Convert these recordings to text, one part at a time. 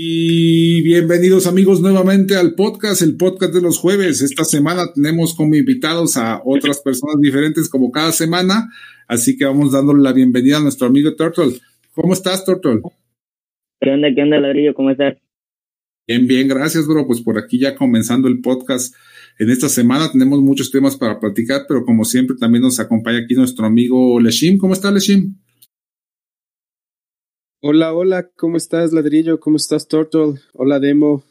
Y bienvenidos amigos nuevamente al podcast, el podcast de los jueves. Esta semana tenemos como invitados a otras personas diferentes como cada semana, así que vamos dándole la bienvenida a nuestro amigo Turtle. ¿Cómo estás, Turtle? ¿Qué onda, qué onda, Ladrillo? ¿Cómo estás? Bien, bien, gracias, bro. Pues por aquí ya comenzando el podcast. En esta semana tenemos muchos temas para platicar, pero como siempre también nos acompaña aquí nuestro amigo Leshim. ¿Cómo está, Leshim? Hola, hola, ¿cómo estás, Ladrillo? ¿Cómo estás, Turtle? Hola, Demo.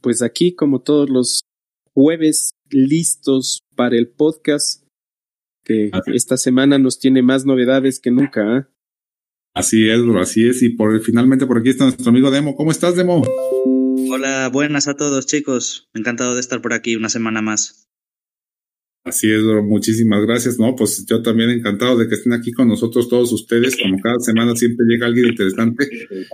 Pues aquí, como todos los jueves, listos para el podcast, que esta semana nos tiene más novedades que nunca. ¿eh? Así es, bro, así es. Y por finalmente por aquí está nuestro amigo Demo. ¿Cómo estás, Demo? Hola, buenas a todos, chicos. Encantado de estar por aquí una semana más. Así es, muchísimas gracias. No, pues yo también encantado de que estén aquí con nosotros todos ustedes. Como cada semana siempre llega alguien interesante.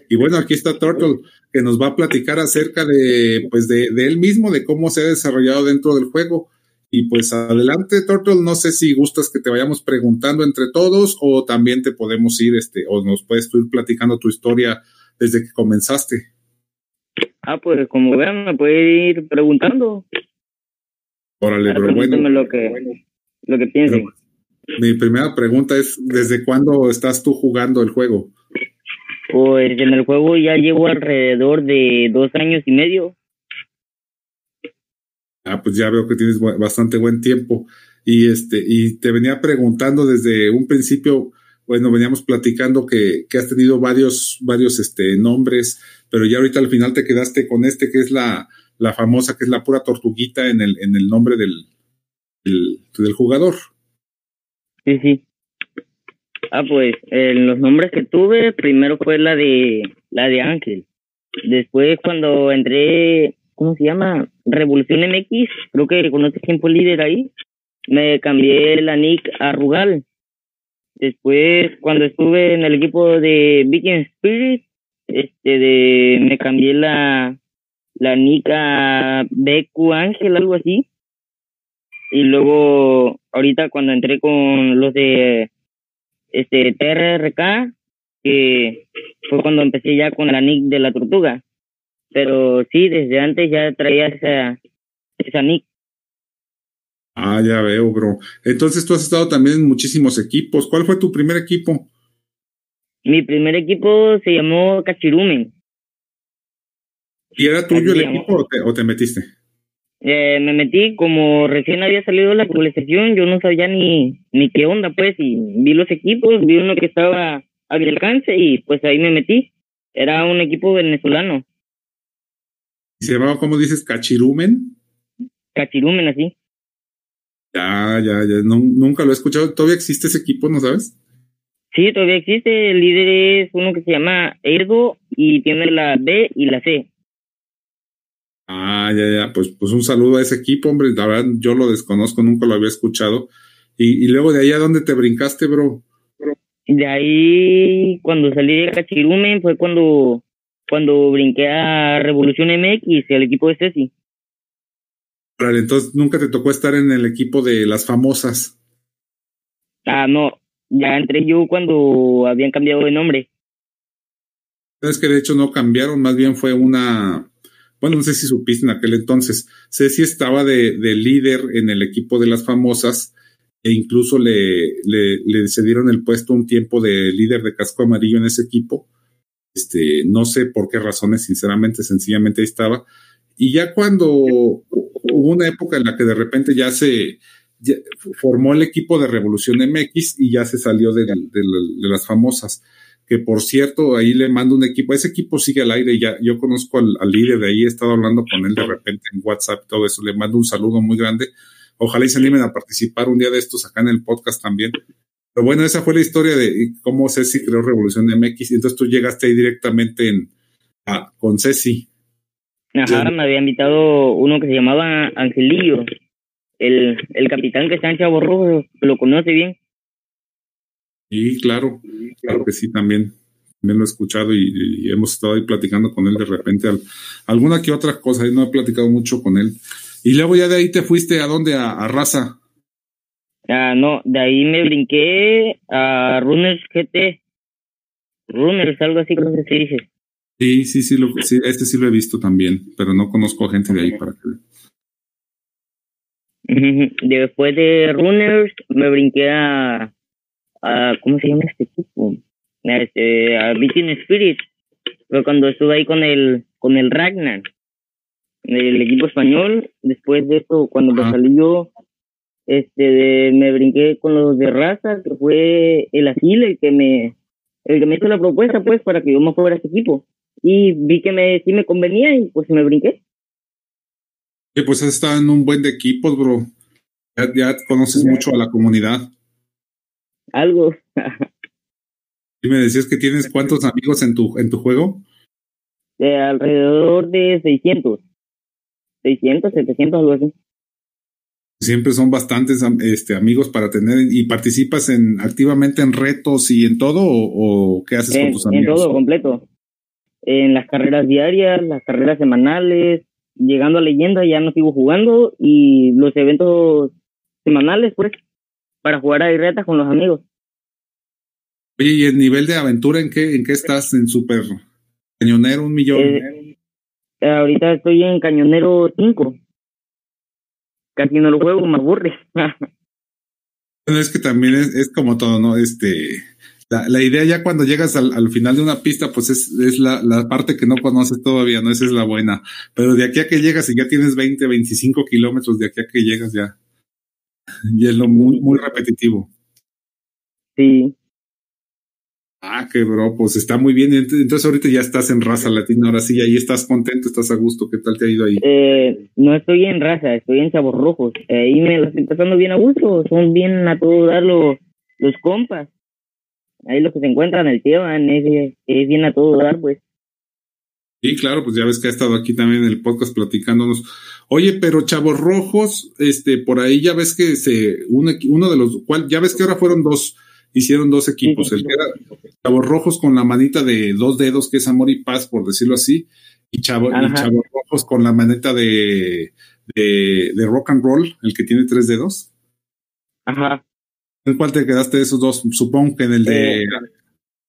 Y bueno, aquí está Turtle, que nos va a platicar acerca de, pues, de, él mismo, de cómo se ha desarrollado dentro del juego. Y pues adelante, Turtle, no sé si gustas que te vayamos preguntando entre todos o también te podemos ir, este, o nos puedes ir platicando tu historia desde que comenzaste. Ah, pues como vean, me puede ir preguntando. Órale, pero bueno. Lo que, lo que piensen. Mi primera pregunta es, ¿desde cuándo estás tú jugando el juego? Pues en el juego ya llevo alrededor de dos años y medio. Ah, pues ya veo que tienes bastante buen tiempo. Y este, y te venía preguntando desde un principio, bueno, veníamos platicando que, que has tenido varios, varios este, nombres, pero ya ahorita al final te quedaste con este que es la, la famosa, que es la pura tortuguita en el, en el nombre del, del, jugador. Sí, sí. Ah, pues en los nombres que tuve, primero fue la de la de Ángel. Después cuando entré, ¿cómo se llama? Revolución MX, creo que conoces fue líder ahí. Me cambié la nick a Rugal. Después cuando estuve en el equipo de Viking Spirit, este de me cambié la la Nica BQ Ángel, algo así. Y luego, ahorita cuando entré con los de este TRRK, que fue cuando empecé ya con la nick de la tortuga. Pero sí, desde antes ya traía esa, esa nick. Ah, ya veo, bro. Entonces tú has estado también en muchísimos equipos. ¿Cuál fue tu primer equipo? Mi primer equipo se llamó Cachirumen. ¿Y era tuyo el equipo o te, metiste? Eh, me metí como recién había salido la actualización, yo no sabía ni, ni qué onda, pues, y vi los equipos, vi uno que estaba a mi alcance y pues ahí me metí. Era un equipo venezolano. ¿Se llamaba, cómo dices, Cachirumen? Cachirumen, así. Ya, ya, ya, nunca lo he escuchado. ¿Todavía existe ese equipo, no sabes? Sí, todavía existe. El líder es uno que se llama Ergo y tiene la B y la C. Ah, ya, ya, pues, pues un saludo a ese equipo, hombre. La verdad, yo lo desconozco, nunca lo había escuchado. Y, y luego de ahí, ¿a dónde te brincaste, bro? De ahí, cuando salí de Cachirumen, fue cuando, cuando brinqué a Revolución MX, el equipo de Ceci. Vale, entonces nunca te tocó estar en el equipo de las famosas. Ah, no, ya entré yo cuando habían cambiado de nombre. Es que de hecho no cambiaron, más bien fue una, bueno, no sé si supiste en aquel entonces, Ceci estaba de, líder en el equipo de las famosas e incluso le, le, le cedieron el puesto un tiempo de líder de casco amarillo en ese equipo. Este, no sé por qué razones, sinceramente, sencillamente ahí estaba. Y ya cuando hubo una época en la que de repente ya se formó el equipo de Revolución MX y ya se salió de, de las famosas que por cierto, ahí le mando un equipo, ese equipo sigue al aire, ya yo conozco al, líder de ahí, he estado hablando con él de repente en WhatsApp, todo eso, le mando un saludo muy grande. Ojalá y se animen a participar un día de estos acá en el podcast también. Pero bueno, esa fue la historia de cómo Ceci creó Revolución MX y entonces tú llegaste ahí directamente en, con Ceci. Ajá, me había invitado uno que se llamaba Angelillo, el, el capitán que está en Chavo Rojo, lo conoce bien. Sí, claro, claro que sí, también. También lo he escuchado y, hemos estado ahí platicando con él de repente. alguna que otra cosa, y no he platicado mucho con él. Y luego ya de ahí te fuiste a dónde, a, a Raza. Ah, no, de ahí me brinqué a Runners GT. Runners, algo así como se dice. Sí, sí, sí, lo, sí, este sí lo he visto también, pero no conozco gente de ahí para que. Después de Runners me brinqué a, a ¿cómo se llama este equipo? A, este, a Beating Spirit. Fue cuando estuve ahí con el con el Ragnar, el equipo español. Después de eso, cuando me salí yo, este, me brinqué con los de raza, que fue el Asil el que me el que me hizo la propuesta, pues, para que yo me fuera a ese equipo y vi que me, sí me convenía y pues me brinqué. Sí, pues has estado en un buen de equipos, bro. Ya, conoces mucho a la comunidad. Algo. y me decías que tienes cuántos amigos en tu, en tu juego? De alrededor de 600. 600, 700, algo así. Siempre son bastantes este, amigos para tener y participas en activamente en retos y en todo o, qué haces con tus amigos? En todo completo en las carreras diarias, las carreras semanales, llegando a leyenda ya no sigo jugando y los eventos semanales, pues, para jugar a retas con los amigos. Oye, ¿y el nivel de aventura en qué, en qué estás? ¿En super cañonero, un millón? Eh, ahorita estoy en cañonero 5. Casi no lo juego, me aburre. es que también es, es como todo, ¿no? Este, la, idea ya cuando llegas al, final de una pista, pues es, es la, la, parte que no conoces todavía, ¿no? Esa es la buena. Pero de aquí a que llegas y ya tienes 20, 25 kilómetros, de aquí a que llegas ya, y es lo muy, muy repetitivo. Sí. Ah, qué bro, pues está muy bien. Entonces ahorita ya estás en raza latina, ahora sí, ahí estás contento, estás a gusto. ¿Qué tal te ha ido ahí? Eh, no estoy en raza, estoy en Chavos Rojos. Ahí me lo estoy pasando bien a gusto, son bien a todo dar los, los compas ahí lo que se encuentra en el tío es, es bien a todo dar, pues. Sí, claro, pues ya ves que ha estado aquí también en el podcast platicándonos. Oye, pero Chavos Rojos, este, por ahí ya ves que se, uno, uno de los, cual, ya ves que ahora fueron dos, hicieron dos equipos, el que era Chavos Rojos con la manita de dos dedos, que es amor y paz, por decirlo así, y, Chavo, y Chavos Rojos con la maneta de, de, de rock and roll, el que tiene tres dedos. Ajá. ¿En cuál te quedaste de esos dos? Supongo que en el de eh,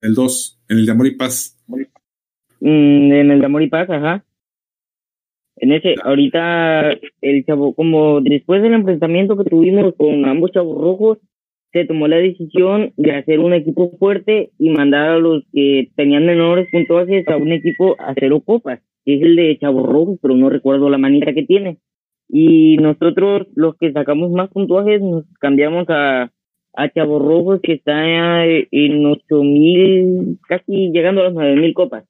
el 2, en el de Amor y Paz. Mm, en el de Amor y Paz, ajá. En ese, ahorita el chavo, como después del enfrentamiento que tuvimos con ambos chavos rojos, se tomó la decisión de hacer un equipo fuerte y mandar a los que tenían menores puntuajes a un equipo a cero copas, que es el de chavos rojos, pero no recuerdo la manita que tiene. Y nosotros, los que sacamos más puntuajes, nos cambiamos a a Chavo Rojos que está en ocho mil, casi llegando a nueve mil copas,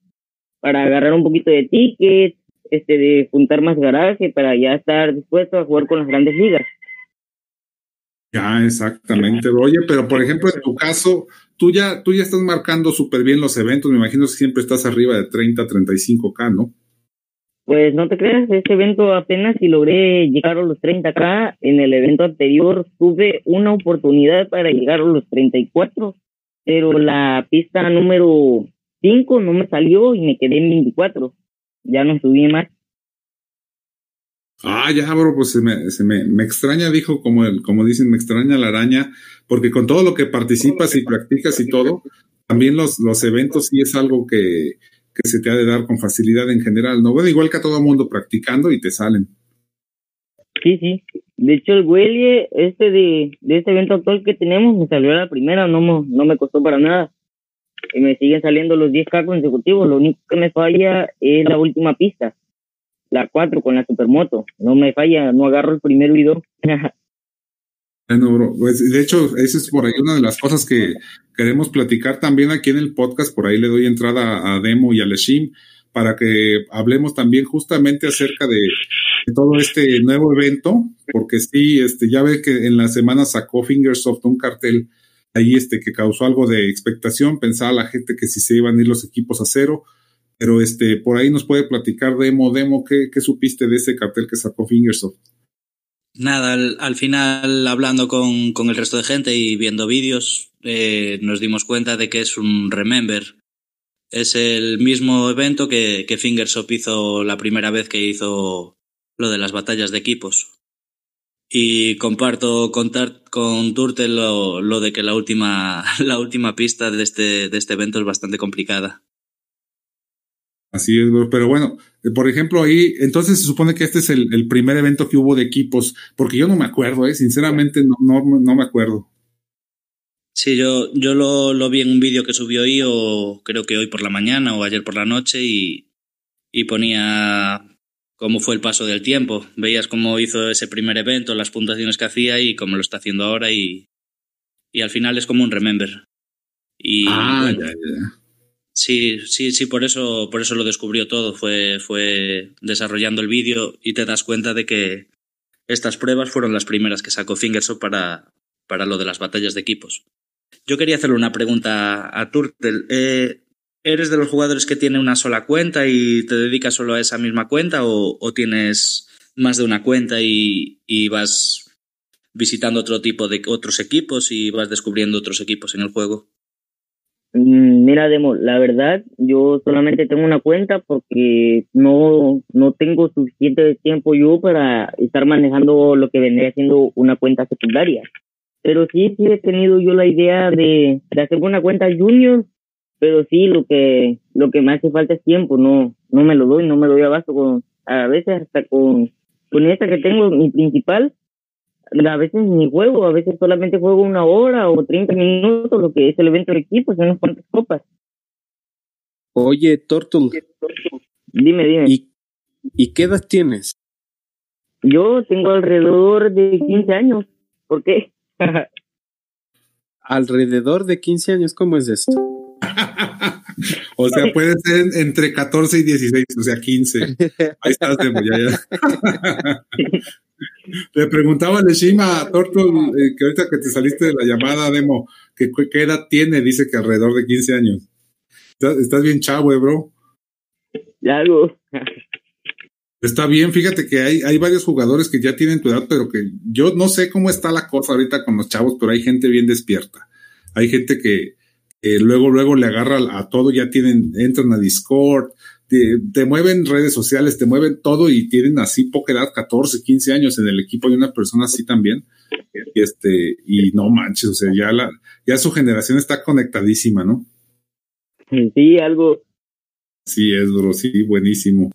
para agarrar un poquito de tickets, este, de juntar más garaje, para ya estar dispuesto a jugar con las grandes ligas. Ya, exactamente. Oye, pero por ejemplo, en tu caso, tú ya, tú ya estás marcando súper bien los eventos, me imagino que siempre estás arriba de 30, 35K, ¿no? Pues no te creas, este evento apenas si logré llegar a los 30K. En el evento anterior tuve una oportunidad para llegar a los 34, pero la pista número 5 no me salió y me quedé en 24. Ya no subí más. Ah, ya, bro, pues se me, se me, me extraña, dijo, como, el, como dicen, me extraña la araña, porque con todo lo que participas y practicas y todo, también los, los eventos sí es algo que, que se te ha de dar con facilidad en general, ¿no? Bueno, igual que a todo mundo practicando y te salen. Sí, sí. De hecho, el Huelie, este de, de este evento actual que tenemos, me salió a la primera, no, no me costó para nada. Y me siguen saliendo los 10K consecutivos. Lo único que me falla es la última pista, la 4 con la supermoto. No me falla, no agarro el primero y dos. Bueno, bro, pues de hecho, esa es por ahí una de las cosas que queremos platicar también aquí en el podcast. Por ahí le doy entrada a Demo y a Leshim para que hablemos también justamente acerca de, todo este nuevo evento, porque sí, este, ya ve que en la semana sacó Fingersoft un cartel ahí este que causó algo de expectación, pensaba la gente que si se iban a ir los equipos a cero, Pero este, por ahí nos puede platicar Demo, Demo, ¿qué, qué supiste de ese cartel que sacó Fingersoft? Nada, al, final hablando con, con, el resto de gente y viendo vídeos, eh, nos dimos cuenta de que es un Remember. Es el mismo evento que, que Fingersoft hizo la primera vez que hizo lo de las batallas de equipos. Y comparto con, con Turtle lo, lo, de que la última, la última pista de este, de este evento es bastante complicada. Así es, pero bueno, eh, por ejemplo, ahí, entonces se supone que este es el, el, primer evento que hubo de equipos, porque yo no me acuerdo, ¿eh? sinceramente no, no, no me acuerdo. Sí, yo, yo lo, lo vi en un vídeo que subió hoy, o creo que hoy por la mañana o ayer por la noche, y, y ponía cómo fue el paso del tiempo. Veías cómo hizo ese primer evento, las puntuaciones que hacía y cómo lo está haciendo ahora, y, y al final es como un remember. Y, ah, bueno, ya, ya. Sí, sí, sí, por eso, por eso lo descubrió todo. Fue, fue desarrollando el vídeo y te das cuenta de que estas pruebas fueron las primeras que sacó Fingersoft para, para lo de las batallas de equipos. Yo quería hacerle una pregunta a Turtle. Eh, ¿Eres de los jugadores que tiene una sola cuenta y te dedicas solo a esa misma cuenta o, o tienes más de una cuenta y, y, vas visitando otro tipo de otros equipos y vas descubriendo otros equipos en el juego? Mira, Demo, la verdad, yo solamente tengo una cuenta porque no, no tengo suficiente tiempo yo para estar manejando lo que vendría siendo una cuenta secundaria. Pero sí, sí he tenido yo la idea de, de hacer una cuenta junior, pero sí, lo que, lo que me hace falta es tiempo, no, no me lo doy, no me doy abasto con, a veces hasta con, con esta que tengo, mi principal, a veces ni juego, a veces solamente juego una hora o 30 minutos, lo que es el evento de equipos, unas cuantas copas. Oye, Tortul. Dime, dime. ¿Y, ¿Y qué edad tienes? Yo tengo alrededor de 15 años. ¿Por qué? alrededor de 15 años, ¿cómo es esto? o sea, puede ser entre 14 y 16, o sea, 15. Ahí estás, Demo, ya, ya. Le preguntaba a Leshima a Tortul, eh, que ahorita que te saliste de la llamada, Demo, que qué edad tiene, dice que alrededor de 15 años. Estás, estás bien chavo, eh, bro. Algo. Está bien, fíjate que hay, hay varios jugadores que ya tienen tu edad, pero que yo no sé cómo está la cosa ahorita con los chavos, pero hay gente bien despierta. Hay gente que, que luego, luego le agarra a todo, ya tienen, entran a Discord, te, te, mueven redes sociales, te mueven todo y tienen así poca edad, 14, 15 años en el equipo y una persona así también. Y este, y no manches, o sea, ya la, ya su generación está conectadísima, ¿no? Sí, algo. Sí, es bro, sí, buenísimo.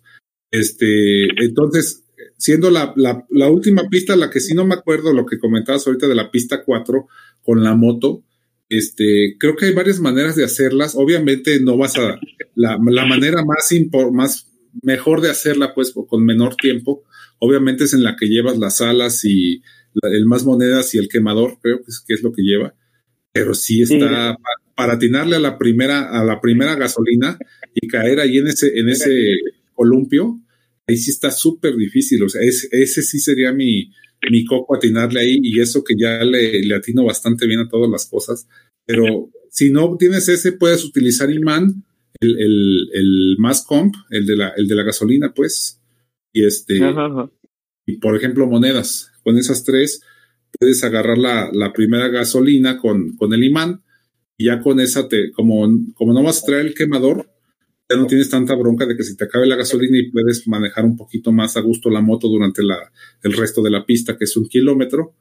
Este, entonces, siendo la, la, la última pista, la que sí no me acuerdo, lo que comentabas ahorita de la pista 4 con la moto, este, creo que hay varias maneras de hacerlas. Obviamente no vas a, la, la manera más, más mejor de hacerla, pues, con menor tiempo, obviamente es en la que llevas las alas y la, el más monedas y el quemador, creo que es, que es lo que lleva. Pero sí está, sí. Para, para, atinarle a la primera, a la primera gasolina y caer ahí en ese, en ese columpio, ahí sí está súper difícil. O sea, ese, ese sí sería mi, mi coco atinarle ahí y eso que ya le, le, atino bastante bien a todas las cosas. Pero si no tienes ese, puedes utilizar imán, el, el, el más comp, el de la, el de la gasolina, pues. Y este, ajá, ajá. y por ejemplo, monedas. Con esas tres, puedes agarrar la, la primera gasolina con, con el imán y ya con esa te, como, como no vas a traer el quemador, ya no tienes tanta bronca de que se te acabe la gasolina y puedes manejar un poquito más a gusto la moto durante la, el resto de la pista, que es un kilómetro.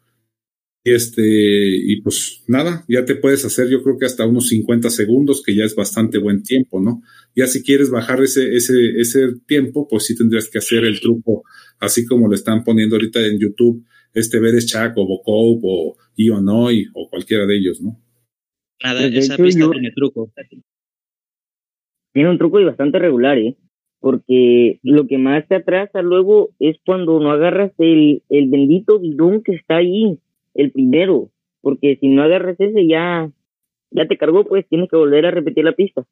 Y este, y pues nada, ya te puedes hacer, yo creo que hasta unos 50 segundos, que ya es bastante buen tiempo, ¿no? Ya si quieres bajar ese, ese, ese tiempo, pues sí tendrías que hacer el truco, así como lo están poniendo ahorita en YouTube, este Bereshak o Bocop o Ionoi o cualquiera de ellos, ¿no? Nada, esa pista yo... tiene truco tiene un truco y bastante regular, ¿eh? Porque lo que más te atrasa luego es cuando no agarras el, el bendito bidón que está ahí, el primero. Porque si no agarras ese ya, ya te cargó, pues tienes que volver a repetir la pista.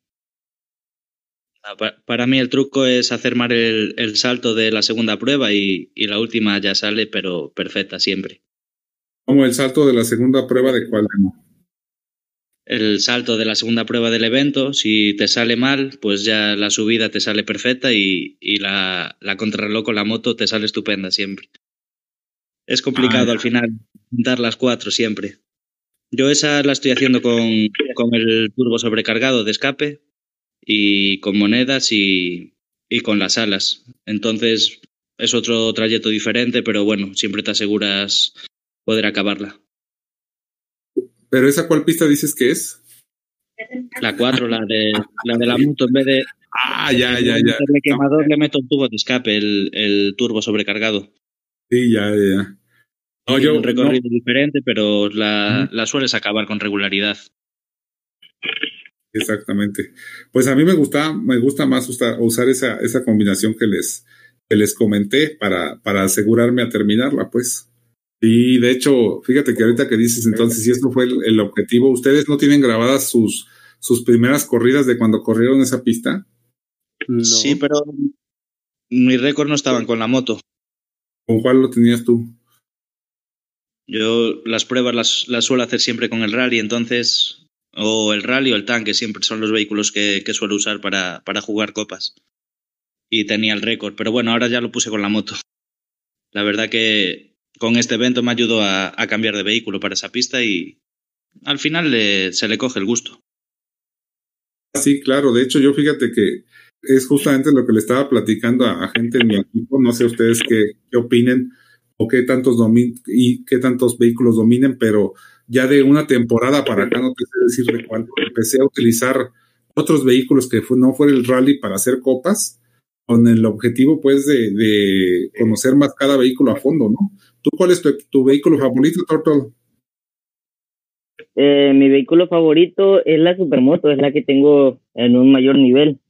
Para mí el truco es hacer mal el, el salto de la segunda prueba y, y, la última ya sale, pero perfecta siempre. ¿Como el salto de la segunda prueba de cuál? El salto de la segunda prueba del evento. Si te sale mal, pues ya la subida te sale perfecta y, y la, la contrarreloj con la moto te sale estupenda siempre. Es complicado Ah, al final juntar las cuatro siempre. Yo esa la estoy haciendo con, con el turbo sobrecargado de escape y con monedas y, y con las alas. Entonces es otro trayecto diferente, pero bueno, siempre te aseguras poder acabarla. Pero esa cuál pista dices que es? La 4, la de, la de la moto, en vez de Ah, ya, ya, ya. meterle quemador, le meto el tubo de escape, el, el turbo sobrecargado. Sí, ya, ya. No, Tiene yo, un recorrido no, diferente, pero la, la sueles acabar con regularidad. exactamente. Pues a mí me gusta, me gusta más usar, usar esa, esa combinación que les, que les comenté para, para asegurarme a terminarla, pues. Y de hecho, fíjate que ahorita que dices entonces, si eso fue el, el objetivo, ¿ustedes no tienen grabadas sus, sus primeras corridas de cuando corrieron esa pista? No. Sí, pero mis récords no estaban con la moto. ¿Con cuál lo tenías tú? Yo las pruebas las, las suelo hacer siempre con el rally, entonces, o el rally o el tanque, siempre son los vehículos que, que suelo usar para, para jugar copas. Y tenía el récord, pero bueno, ahora ya lo puse con la moto. La verdad que con este evento me ayudó a, cambiar de vehículo para esa pista y al final le- se le coge el gusto. Sí, claro. De hecho, yo fíjate que es justamente lo que le estaba platicando a, gente en mi equipo. No sé ustedes qué, qué opinen o qué tantos domin y qué tantos vehículos dominen, pero ya de una temporada para acá no te sé decir de cuál. Empecé a utilizar otros vehículos que no fuera el rally para hacer copas, con el objetivo pues de, de conocer más cada vehículo a fondo, ¿no? ¿Tú cuál es tu, tu vehículo favorito, Tortol? Eh, mi vehículo favorito es la supermoto, es la que tengo en un mayor nivel,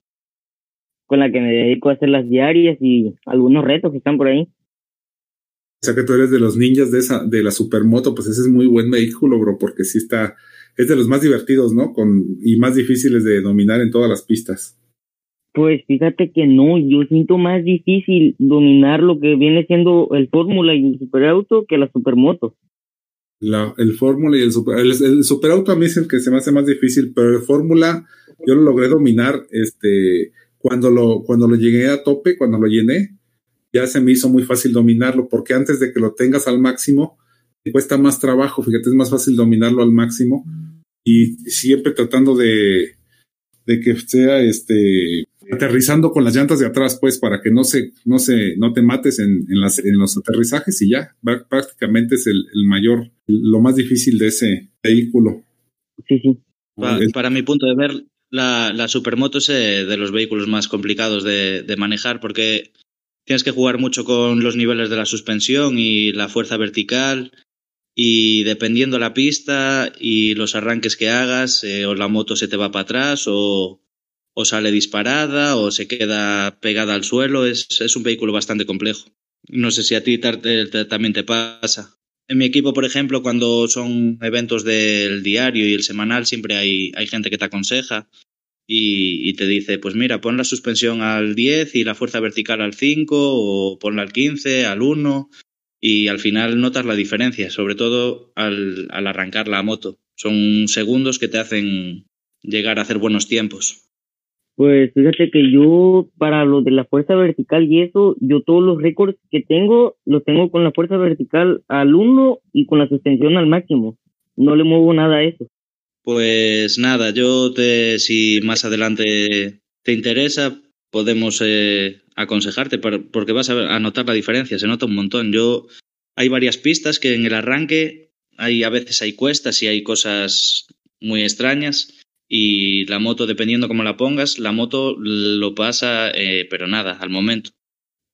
con la que me dedico a hacer las diarias y algunos retos que están por ahí. O sea que tú eres de los ninjas de esa, de la supermoto, pues ese es muy buen vehículo, bro, porque sí está, es de los más divertidos, ¿no? Con, y más difíciles de dominar en todas las pistas. Pues fíjate que no, yo siento más difícil dominar lo que viene siendo el Fórmula y el Superauto que la Supermoto. La, el Fórmula y el Super, el, Superauto a mí es el que se me hace más difícil, pero el Fórmula yo lo logré dominar, este, cuando lo, cuando lo llegué a tope, cuando lo llené, ya se me hizo muy fácil dominarlo, porque antes de que lo tengas al máximo, te cuesta más trabajo, fíjate, es más fácil dominarlo al máximo y siempre tratando de, de que sea este aterrizando con las llantas de atrás, pues, para que no se, no se, no te mates en, en, las, en los aterrizajes y ya, Prá- prácticamente es el, el mayor, lo más difícil de ese vehículo. Sí, sí. Para mi punto de ver, la, la supermoto es eh, de los vehículos más complicados de, de manejar porque tienes que jugar mucho con los niveles de la suspensión y la fuerza vertical y dependiendo la pista y los arranques que hagas, eh, o la moto se te va para atrás o, o sale disparada o se queda pegada al suelo. Es, es un vehículo bastante complejo. No sé si a ti también te pasa. En mi equipo, por ejemplo, cuando son eventos del diario y el semanal, siempre hay, hay gente que te aconseja y, te dice, pues mira, pon la suspensión al 10 y la fuerza vertical al 5 o ponla al 15, al 1 y al final notas la diferencia, sobre todo al arrancar la moto. Son segundos que te hacen llegar a hacer buenos tiempos. Pues fíjate que yo, para lo de la fuerza vertical y eso, yo todos los récords que tengo, los tengo con la fuerza vertical al 1 y con la suspensión al máximo. No le muevo nada a eso. Pues nada, yo te, si más adelante te interesa, podemos eh, aconsejarte por- porque vas a notar la diferencia, se nota un montón. Yo hay varias pistas que en el arranque hay a veces hay cuestas y hay cosas muy extrañas y la moto dependiendo cómo la pongas, la moto lo pasa eh, pero nada al momento.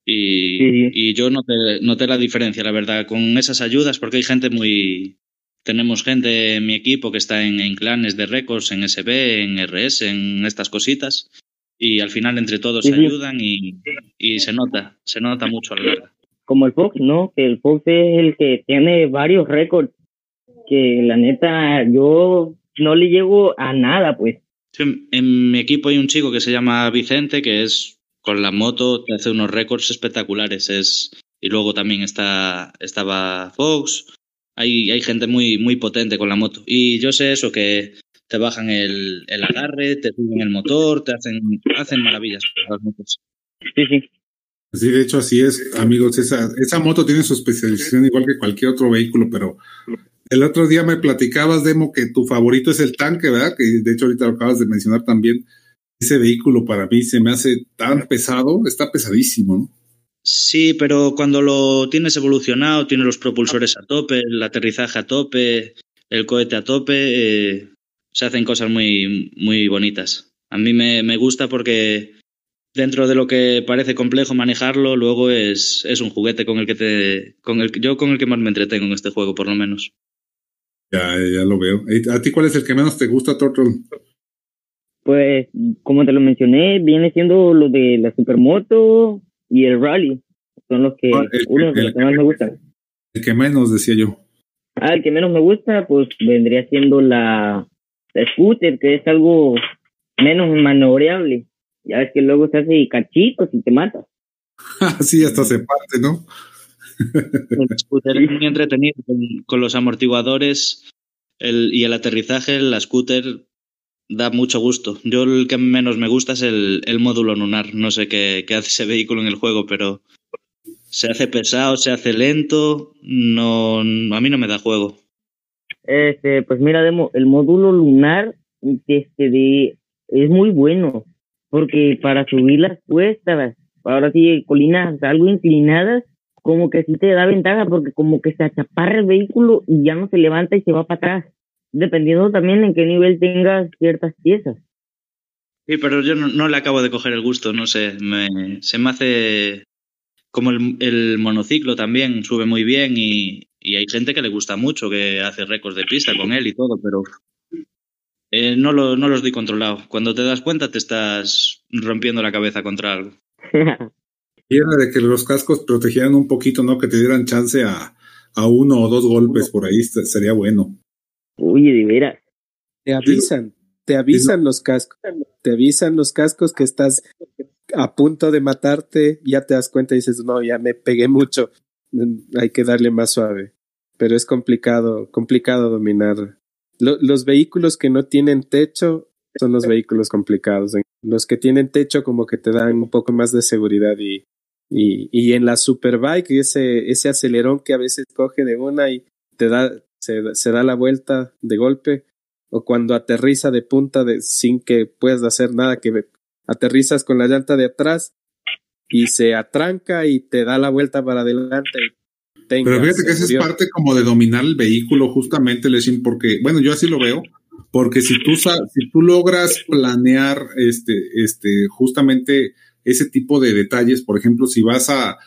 Y, Sí, y yo noté, noté la diferencia, la verdad, con esas ayudas, porque hay gente muy, tenemos gente en mi equipo que está en, en clanes de récords, en SB, en RS, en estas cositas. Y al final entre todos Sí, se ayudan y, y se nota, se nota mucho a la larga. Como el Fox, ¿no? Que el Fox es el que tiene varios récords. Que la neta, yo no le llego a nada, pues. Sí, en mi equipo hay un chico que se llama Vicente, que es con la moto, te hace unos récords espectaculares. Es, y luego también está, estaba Fox. Hay, hay gente muy, muy potente con la moto. Y yo sé eso, que te bajan el, el agarre, te suben el motor, te hacen, hacen maravillas las motos. Sí, sí. Sí, de hecho así es, amigos. Esa, esa moto tiene su especialización igual que cualquier otro vehículo, pero el otro día me platicabas, Demo, que tu favorito es el tanque, ¿verdad? Que de hecho ahorita lo acabas de mencionar también. Ese vehículo para mí se me hace tan pesado, está pesadísimo, ¿no? Sí, pero cuando lo tienes evolucionado, tiene los propulsores a tope, el aterrizaje a tope, el cohete a tope, eh, se hacen cosas muy, muy bonitas. A mí me, me, gusta porque dentro de lo que parece complejo manejarlo, luego es, es un juguete con el que te. Con el, yo con el que más me entretengo en este juego, por lo menos. Ya, ya lo veo. ¿A ti cuál es el que menos te gusta, Turtle? Pues, como te lo mencioné, viene siendo lo de la supermoto y el rally. Son los que, Ah, el- uno de el- los que más me gustan. El que menos, decía yo. Ah, el que menos me gusta, pues vendría siendo la, la scooter, que es algo menos maniobrable. Ya ves que luego se hace cachitos y te mata. sí, hasta se parte, ¿no? El scooter es muy entretenido con, con los amortiguadores el, y el aterrizaje, la scooter da mucho gusto. Yo el que menos me gusta es el, el módulo lunar. No sé qué, qué hace ese vehículo en el juego, pero se hace pesado, se hace lento. No, a mí no me da juego. Este, pues mira, Demo, el módulo lunar este, de, es muy bueno, porque para subir las cuestas, ahora sí, colinas algo inclinadas, como que sí te da ventaja, porque como que se achaparra el vehículo y ya no se levanta y se va para atrás, dependiendo también en qué nivel tengas ciertas piezas. Sí, pero yo no, no le acabo de coger el gusto, no sé. Me, se me hace como el, el monociclo también, sube muy bien y, y hay gente que le gusta mucho, que hace récords de pista con él y todo, pero eh, no, lo, no los doy controlado. Cuando te das cuenta te estás rompiendo la cabeza contra algo. Y era de que los cascos protegieran un poquito, ¿no? Que te dieran chance a, a uno o dos golpes por ahí, est- sería bueno. Oye, de veras. Te avisan, te avisan los cascos, te avisan los cascos que estás a punto de matarte, ya te das cuenta y dices, no, ya me pegué mucho, mm, hay que darle más suave. Pero es complicado, complicado dominar. Lo- los vehículos que no tienen techo son los vehículos complicados. Los que tienen techo como que te dan un poco más de seguridad y, y, y en la superbike ese, ese acelerón que a veces coge de una y te da, se, se da la vuelta de golpe o cuando aterriza de punta de, sin que puedas hacer nada, que aterrizas con la llanta de atrás y se atranca y te da la vuelta para adelante. Tenga, Pero fíjate que esa es parte como de dominar el vehículo, justamente, Leshin, porque, bueno, yo así lo veo, porque si tú, si tú logras planear este, este, justamente ese tipo de detalles, por ejemplo, si vas a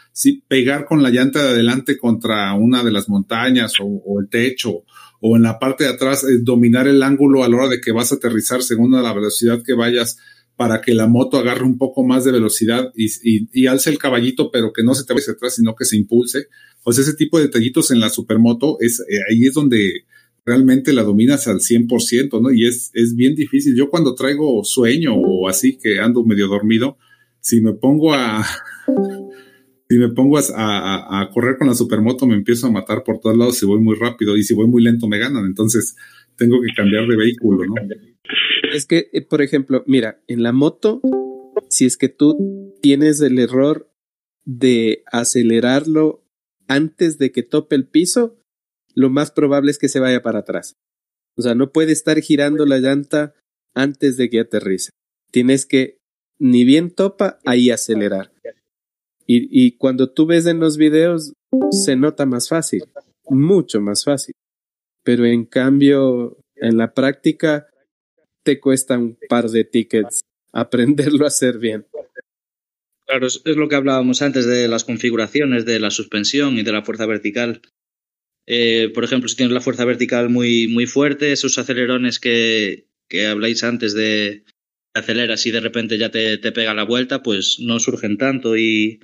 pegar con la llanta de adelante contra una de las montañas o, el techo, o en la parte de atrás, eh, dominar el ángulo a la hora de que vas a aterrizar según la velocidad que vayas para que la moto agarre un poco más de velocidad y, alce el caballito, pero que no se te vaya hacia atrás, sino que se impulse. O sea, ese tipo de detallitos en la supermoto, es, eh, ahí es donde realmente la dominas al 100%, ¿no? Y es, es bien difícil. Yo cuando traigo sueño o así, que ando medio dormido, si me pongo a... Si me pongo a, a, correr con la supermoto, me empiezo a matar por todos lados si voy muy rápido y si voy muy lento me ganan. Entonces tengo que cambiar de vehículo, ¿no? Es que, eh, por ejemplo, mira, en la moto, si es que tú tienes el error de acelerarlo antes de que tope el piso, lo más probable es que se vaya para atrás. O sea, no puede estar girando la llanta antes de que aterrice. Tienes que, ni bien topa, ahí acelerar. Y, y cuando tú ves en los videos, se nota más fácil, mucho más fácil. Pero en cambio, en la práctica, te cuesta un par de tickets aprenderlo a hacer bien. Claro, es, es lo que hablábamos antes de las configuraciones de la suspensión y de la fuerza vertical. Eh, por ejemplo, si tienes la fuerza vertical muy, muy fuerte, esos acelerones que, que habláis antes de aceleras y de repente ya te, te pega la vuelta, pues no surgen tanto y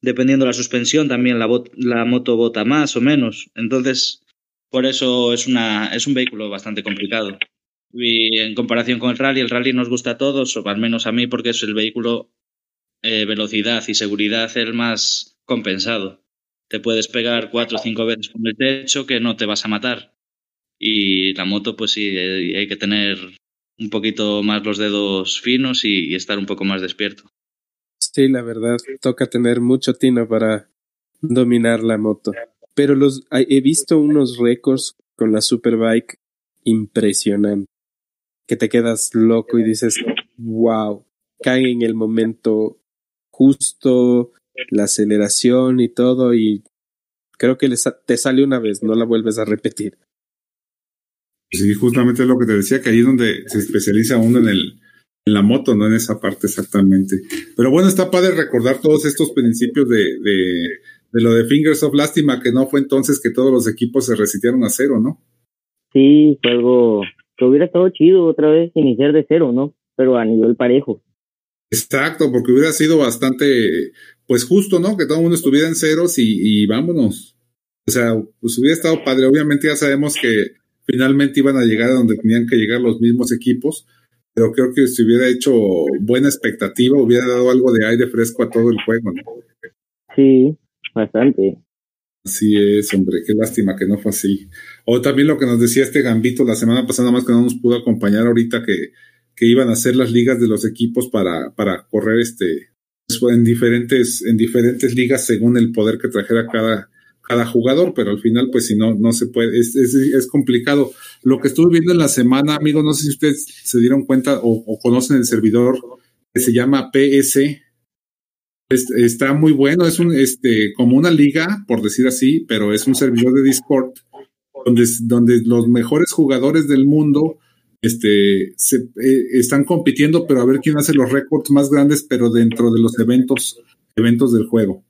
dependiendo de la suspensión también la, la moto bota más o menos. Entonces, por eso es, una, es un vehículo bastante complicado. Y en comparación con el rally, el rally nos gusta a todos, o al menos a mí, porque es el vehículo eh, velocidad y seguridad el más compensado. Te puedes pegar cuatro o cinco veces con el techo que no te vas a matar. Y la moto, pues sí, eh, hay que tener un poquito más los dedos finos y, estar un poco más despierto. Sí, la verdad, toca tener mucho tino para dominar la moto. Pero los he visto unos récords con la Superbike impresionante. Que te quedas loco y dices, wow, cae en el momento justo, la aceleración y todo, y creo que te sale una vez, no la vuelves a repetir. Sí, justamente es lo que te decía, que ahí es donde se especializa uno en el en la moto, no en esa parte exactamente. Pero bueno, está padre recordar todos estos principios de, de, de lo de Fingers of Lástima, que no fue entonces que todos los equipos se resitieron a cero, ¿no? Sí, fue algo que hubiera estado chido otra vez iniciar de cero, ¿no? Pero a nivel parejo. Exacto, porque hubiera sido bastante, pues justo, ¿no? Que todo el mundo estuviera en ceros y, y vámonos. O sea, pues hubiera estado padre. Obviamente ya sabemos que finalmente iban a llegar a donde tenían que llegar los mismos equipos, pero creo que si hubiera hecho buena expectativa, hubiera dado algo de aire fresco a todo el juego, ¿no? Sí, bastante. Así es, hombre, qué lástima que no fue así. O también lo que nos decía este Gambito la semana pasada, más que no nos pudo acompañar ahorita, que, que iban a hacer las ligas de los equipos para, para correr este pues, en diferentes, en diferentes ligas según el poder que trajera cada, cada jugador, pero al final, pues si no, no se puede, es, es, complicado. Lo que estuve viendo en la semana, amigos, no sé si ustedes se dieron cuenta o, conocen el servidor que se llama PS. está muy bueno, es un, este, como una liga, por decir así, pero es un servidor de Discord donde, donde los mejores jugadores del mundo este, se, eh, están compitiendo, pero a ver quién hace los récords más grandes, pero dentro de los eventos, eventos del juego.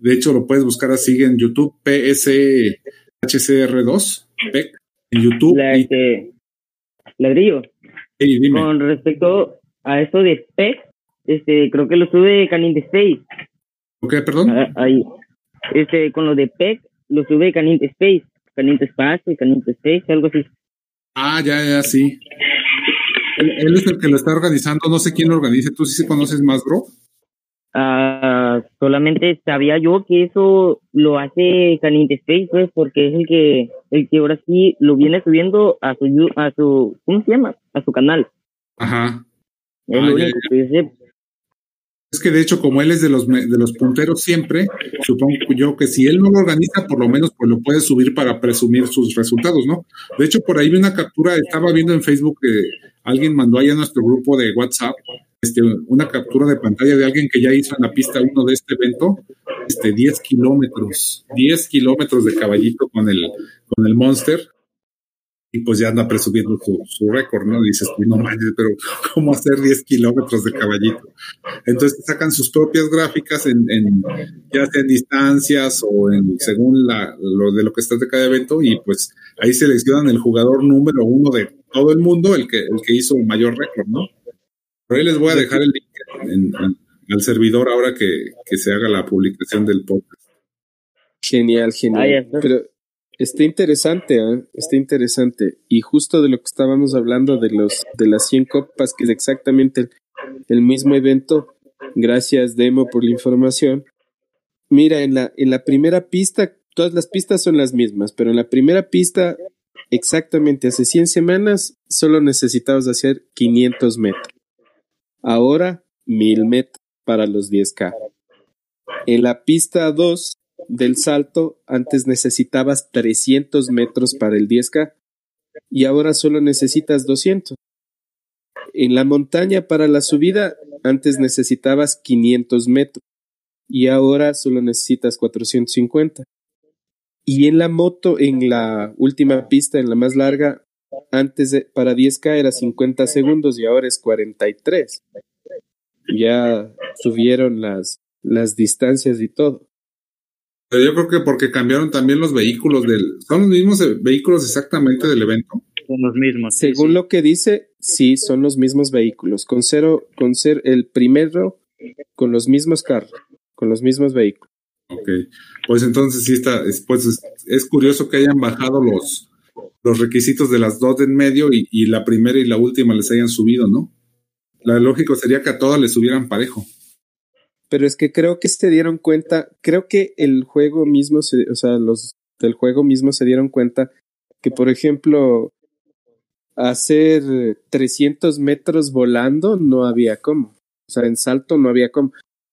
De hecho, lo puedes buscar así en YouTube, PSHCR2, PEC, en YouTube. La, este, ladrillo. Con respecto a eso de PEC, este, creo que lo sube Canin Space. Ok, perdón. Ah, ahí. Este, con lo de PEC, lo sube Canin Space. Canin Space, Canin Space, algo así. Ah, ya, ya, sí. Él, él, es el que lo está organizando, no sé quién lo organiza. ¿Tú sí se conoces más, bro? Ah, solamente sabía yo que eso lo hace Caliente Space, pues, porque es el que, el que ahora sí lo viene subiendo a su, a su, ¿cómo se llama? A su canal. Ajá. Es lo ah, único que Es que de hecho, como él es de los, de los punteros siempre, supongo yo que si él no lo organiza, por lo menos pues lo puede subir para presumir sus resultados, ¿no? De hecho, por ahí vi una captura, estaba viendo en Facebook que alguien mandó ahí a nuestro grupo de WhatsApp este, una captura de pantalla de alguien que ya hizo en la pista uno de este evento, este, 10 kilómetros, 10 kilómetros de caballito con el, con el Monster, y pues ya anda presumiendo su, récord, ¿no? dices, no manches, pero ¿cómo hacer 10 kilómetros de caballito? Entonces sacan sus propias gráficas en ya sea en distancias o en según la, lo de lo que está de cada evento, y pues ahí seleccionan el jugador número uno de todo el mundo, el que, el que hizo el mayor récord, ¿no? Pero ahí les voy a dejar el link al servidor ahora que, se haga la publicación del podcast. Genial, genial. Pero está interesante, ¿eh? está interesante. Y justo de lo que estábamos hablando de los de las 100 copas, que es exactamente el, mismo evento. Gracias, Demo, por la información. Mira, en la, en la primera pista, todas las pistas son las mismas, pero en la primera pista, exactamente hace 100 semanas, solo necesitabas hacer 500 metros. Ahora 1000 metros para los 10K. En la pista 2 del salto, antes necesitabas 300 metros para el 10K y ahora solo necesitas 200. En la montaña para la subida, antes necesitabas 500 metros y ahora solo necesitas 450. Y en la moto, en la última pista, en la más larga, antes de, para 10K era 50 segundos y ahora es 43. Ya subieron las, las distancias y todo. Pero yo creo que porque cambiaron también los vehículos del... ¿Son los mismos vehículos exactamente del evento? Son los mismos. Según lo que dice, sí, son los mismos vehículos. Con cero, con ser el primero con los mismos carros, con los mismos vehículos. Ok, pues entonces sí está, pues es curioso que hayan bajado los, los requisitos de las dos de en medio y, la primera y la última les hayan subido, ¿no? La lógico sería que a todas les subieran parejo. Pero es que creo que se dieron cuenta, creo que el juego mismo, o sea, los del juego mismo se dieron cuenta que por ejemplo, hacer 300 metros volando no había cómo. O sea, en salto no había cómo.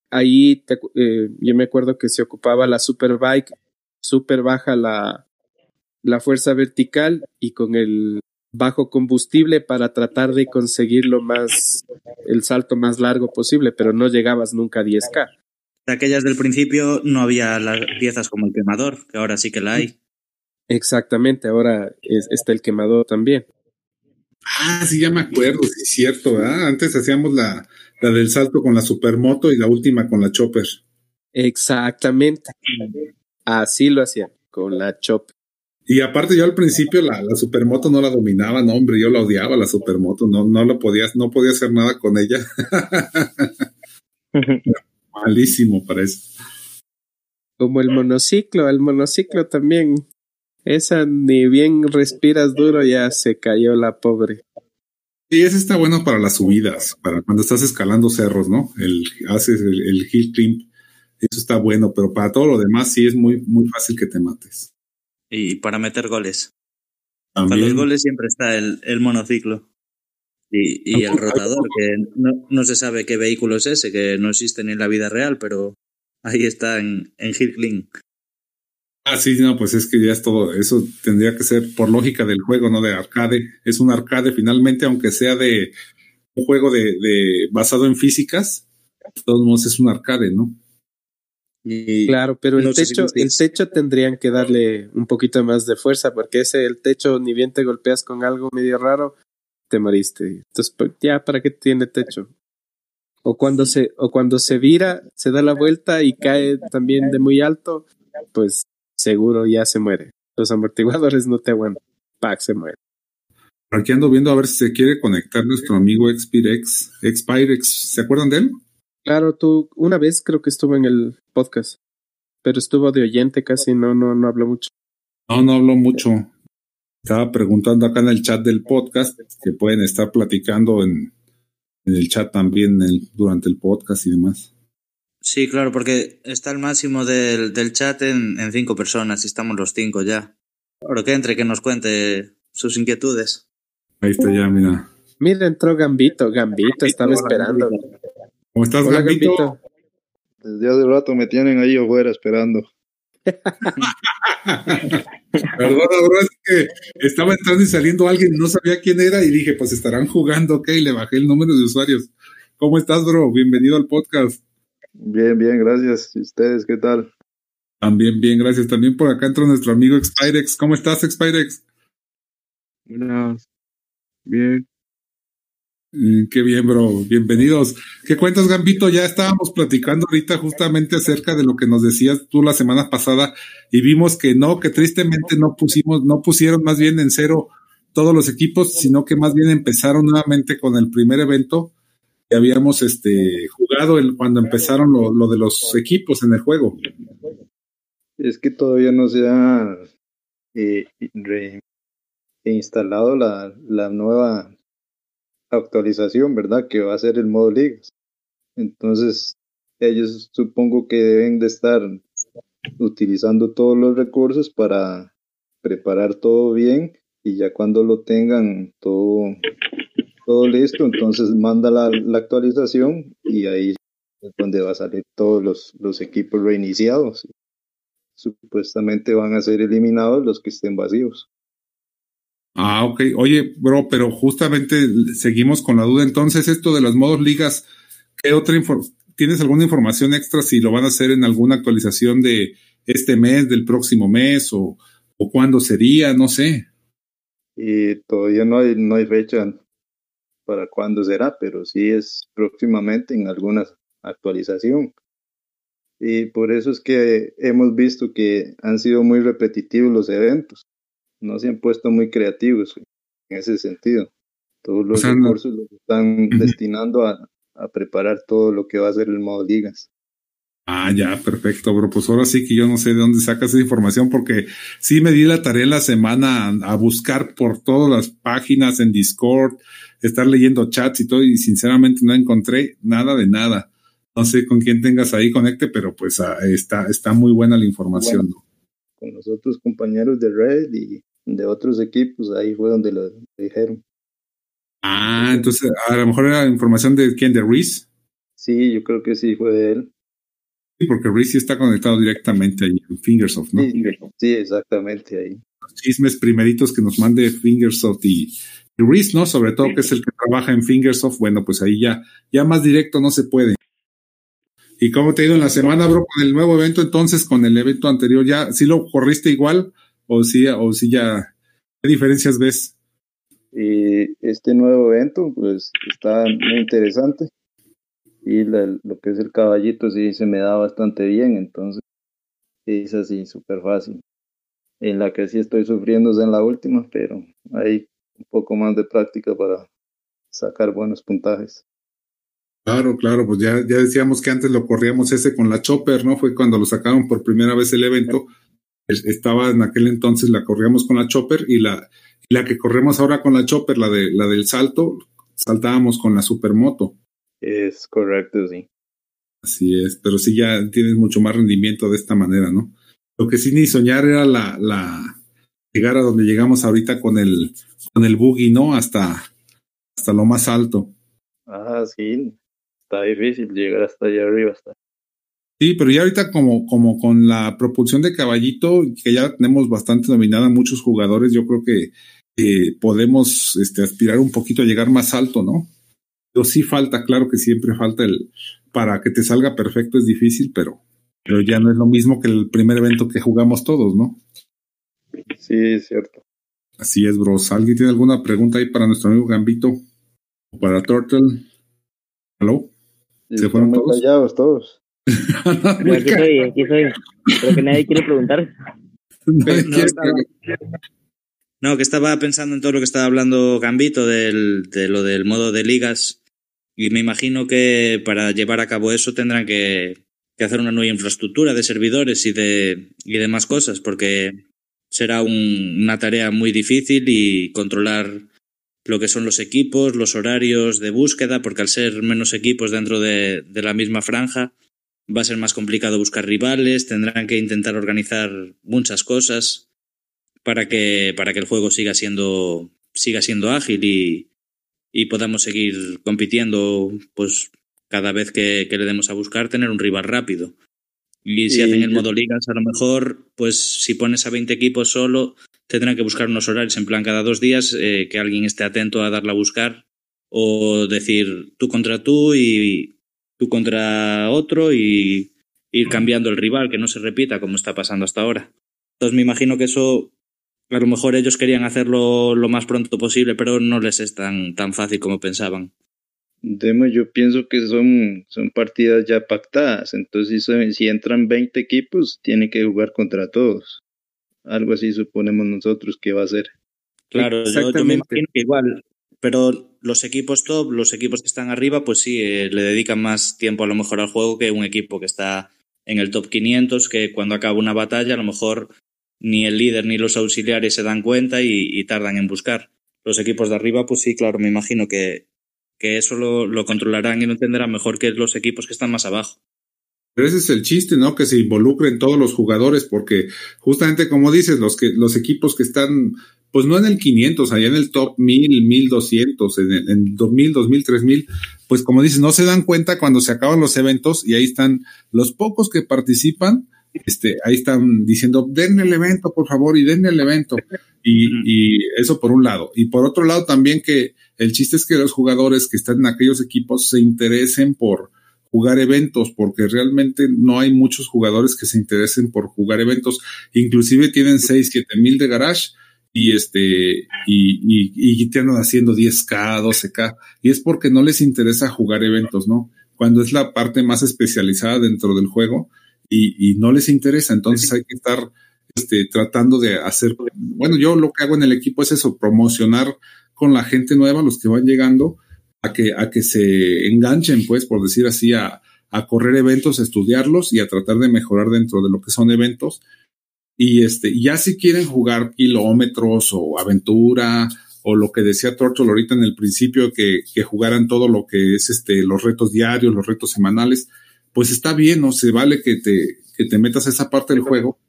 Ahí eh, yo me acuerdo que se ocupaba la superbike, super baja la, la fuerza vertical y con el bajo combustible para tratar de conseguir lo más, el salto más largo posible, pero no llegabas nunca a 10K. De aquellas del principio no había las piezas como el quemador, que ahora sí que la hay. Exactamente, ahora está el quemador también. Ah, sí, ya me acuerdo, sí es cierto, ¿verdad? Antes hacíamos la, la del salto con la supermoto y la última con la chopper. Exactamente. Así lo hacían, con la chopper. Y aparte yo al principio la, la, supermoto no la dominaba, no hombre, yo la odiaba la supermoto, no, no lo podía, no podía hacer nada con ella. Malísimo para eso. Como el monociclo, el monociclo también. Esa ni bien respiras duro, ya se cayó la pobre. Sí, ese está bueno para las subidas, para cuando estás escalando cerros, ¿no? El, haces el, el hill climb, eso está bueno, pero para todo lo demás sí es muy, muy fácil que te mates. Y para meter goles. Para los goles siempre está el, el monociclo. Y, y el rotador, que no, no, se sabe qué vehículo es ese, que no existe ni en la vida real, pero ahí está en, en Clean. Ah, sí, no, pues es que ya es todo. Eso tendría que ser por lógica del juego, no de arcade. Es un arcade finalmente, aunque sea de un juego de, de basado en físicas, de todos modos es un arcade, ¿no? Y claro, pero el techo, si el techo tendrían que darle un poquito más de fuerza, porque ese, el techo, ni bien te golpeas con algo medio raro, te moriste. Entonces, pues, ya, ¿para qué tiene techo? O cuando se, o cuando se vira, se da la vuelta y cae también de muy alto, pues seguro ya se muere. Los amortiguadores no te aguantan. Pack se muere. Aquí ando viendo a ver si se quiere conectar nuestro amigo Expirex. Expirex, ¿se acuerdan de él? Claro, tú una vez creo que estuvo en el podcast, pero estuvo de oyente casi, no, no, no habló mucho. No, no habló mucho. Estaba preguntando acá en el chat del podcast que pueden estar platicando en, en el chat también el, durante el podcast y demás. Sí, claro, porque está el máximo del, del chat en, en, cinco personas y estamos los cinco ya. Ahora que entre, que nos cuente sus inquietudes. Ahí está ya, mira. Mira, entró Gambito, Gambito, estaba esperando. ¿Cómo estás, Hola, Gambito? Gambito? Desde hace rato me tienen ahí afuera esperando. Perdona, bro, es que estaba entrando y saliendo alguien, no sabía quién era y dije, pues estarán jugando, ok, le bajé el número de usuarios. ¿Cómo estás, bro? Bienvenido al podcast. Bien, bien, gracias. ¿Y ustedes qué tal? También, bien, gracias. También por acá entra nuestro amigo Expirex. ¿Cómo estás, Expirex? Buenas. Bien. Mm, qué bien, bro. Bienvenidos. ¿Qué cuentas, Gambito? Ya estábamos platicando ahorita justamente acerca de lo que nos decías tú la semana pasada y vimos que no, que tristemente no pusimos, no pusieron más bien en cero todos los equipos, sino que más bien empezaron nuevamente con el primer evento que habíamos este, jugado cuando empezaron lo, lo, de los equipos en el juego. Es que todavía no se ha eh, reinstalado la, la nueva actualización, ¿verdad? Que va a ser el modo ligas. Entonces, ellos supongo que deben de estar utilizando todos los recursos para preparar todo bien y ya cuando lo tengan todo, todo listo, entonces manda la, la actualización y ahí es donde va a salir todos los, los equipos reiniciados. Supuestamente van a ser eliminados los que estén vacíos. Ah, ok. Oye, bro, pero justamente seguimos con la duda. Entonces, esto de los modos ligas, ¿qué otra ¿Tienes alguna información extra si lo van a hacer en alguna actualización de este mes, del próximo mes o, o cuándo sería? No sé. Y todavía no hay, no hay fecha para cuándo será, pero sí es próximamente en alguna actualización. Y por eso es que hemos visto que han sido muy repetitivos los eventos no se han puesto muy creativos en ese sentido. Todos los o sea, recursos no. los están uh -huh. destinando a, a, preparar todo lo que va a ser el modo ligas. Ah, ya, perfecto, bro. Pues ahora sí que yo no sé de dónde sacas esa información porque sí me di la tarea en la semana a, a buscar por todas las páginas en Discord, estar leyendo chats y todo y sinceramente no encontré nada de nada. No sé con quién tengas ahí conecte, pero pues uh, está, está muy buena la información. Bueno, con los otros compañeros de Red y de otros equipos, ahí fue donde lo dijeron. Ah, entonces a lo mejor era información de quién, de Reese. Sí, yo creo que sí fue de él. Sí, porque Reese está conectado directamente ahí en Fingersoft, ¿no? Sí, sí, exactamente ahí. Los chismes primeritos que nos mande Fingersoft y, y Reese, ¿no? Sobre todo que es el que trabaja en Fingersoft, bueno, pues ahí ya, ya más directo no se puede. ¿Y cómo te ha ido en la semana, bro, con el nuevo evento entonces, con el evento anterior? ¿Ya sí lo corriste igual o sí, o sí ya, qué diferencias ves? Y este nuevo evento, pues está muy interesante. Y la- lo que es el caballito sí se me da bastante bien, entonces es así, súper fácil. En la que sí estoy sufriendo es en la última, pero hay un poco más de práctica para sacar buenos puntajes. Claro, claro, pues ya, ya decíamos que antes lo corríamos ese con la Chopper, ¿no? Fue cuando lo sacaron por primera vez el evento. Es- Estaba en aquel entonces, la corríamos con la Chopper y la, la que corremos ahora con la Chopper, la de la del salto, saltábamos con la Supermoto. Es correcto, sí. Así es, pero sí ya tienes mucho más rendimiento de esta manera, ¿no? Lo que sí ni soñar era la, la llegar a donde llegamos ahorita con el, con el buggy, ¿no? Hasta, hasta lo más alto. Ah, sí, está difícil llegar hasta allá arriba. Hasta. Sí, pero ya ahorita como, como con la propulsión de caballito, que ya tenemos bastante dominada muchos jugadores, yo creo que eh, podemos este, aspirar un poquito a llegar más alto, ¿no? Pero sí falta, claro que siempre falta el, para que te salga perfecto es difícil, pero, pero ya no es lo mismo que el primer evento que jugamos todos, ¿no? Sí, es cierto. Así es, bros. ¿Alguien tiene alguna pregunta ahí para nuestro amigo Gambito? ¿O para Turtle? ¿Aló? ¿Se fueron todos? callados todos. Aquí soy, aquí soy. Pero que nadie quiere preguntar. Nadie No, quiere estaba- No, que estaba pensando en todo lo que estaba hablando Gambito del, de lo del modo de ligas y me imagino que para llevar a cabo eso tendrán que, que hacer una nueva infraestructura de servidores y de y demás cosas porque será un- una tarea muy difícil y controlar lo que son los equipos, los horarios de búsqueda, porque al ser menos equipos dentro de, de la misma franja va a ser más complicado buscar rivales, tendrán que intentar organizar muchas cosas para que, para que el juego siga siendo, siga siendo ágil y, y podamos seguir compitiendo, pues cada vez que, que le demos a buscar, tener un rival rápido. Y si Y hacen el modo ligas, a lo mejor, pues si pones a 20 equipos solo, tendrán que buscar unos horarios en plan cada dos días, eh, que alguien esté atento a darla a buscar, o decir tú contra tú y tú contra otro y ir cambiando el rival, que no se repita como está pasando hasta ahora. Entonces me imagino que eso, a lo mejor ellos querían hacerlo lo más pronto posible, pero no les es tan, tan fácil como pensaban. Demo, yo pienso que son, son partidas ya pactadas. Entonces, si, si entran 20 equipos, tienen que jugar contra todos. Algo así suponemos nosotros que va a ser. Claro, yo, yo me Exactamente. imagino que igual, pero los equipos top, los equipos que están arriba, pues sí, eh, le dedican más tiempo a lo mejor al juego que un equipo que está en el top 500, que cuando acaba una batalla a lo mejor ni el líder ni los auxiliares se dan cuenta y, tardan en buscar. Los equipos de arriba, pues sí, claro, me imagino que, que eso lo controlarán y lo entenderán mejor que los equipos que están más abajo. Pero ese es el chiste, ¿no? Que se involucren todos los jugadores, porque justamente como dices, los que los equipos que están, pues no en el 500, allá en el top 1000, 1200, en, el- en 2000, 2000, 3000, pues como dices, no se dan cuenta cuando se acaban los eventos y ahí están los pocos que participan, este, ahí están diciendo, den el evento, por favor, y den el evento. Y, y eso por un lado. Y por otro lado también que el chiste es que los jugadores que están en aquellos equipos se interesen por, jugar eventos, porque realmente no hay muchos jugadores que se interesen por jugar eventos. Inclusive tienen 6, 7 mil de garage y este, y, y, y te andan haciendo 10K, 12K, y es porque no les interesa jugar eventos, ¿no? Cuando es la parte más especializada dentro del juego y, y no les interesa, entonces hay que estar este, tratando de hacer, bueno, yo lo que hago en el equipo es eso, promocionar con la gente nueva, los que van llegando, a que, a que se enganchen, pues, por decir así, a, a correr eventos, a estudiarlos y a tratar de mejorar dentro de lo que son eventos. Y este, ya si quieren jugar kilómetros o aventura o lo que decía Tortol ahorita en el principio, que, que jugaran todo lo que es este, los retos diarios, los retos semanales, pues está bien, no se vale que te, que te metas a esa parte del juego,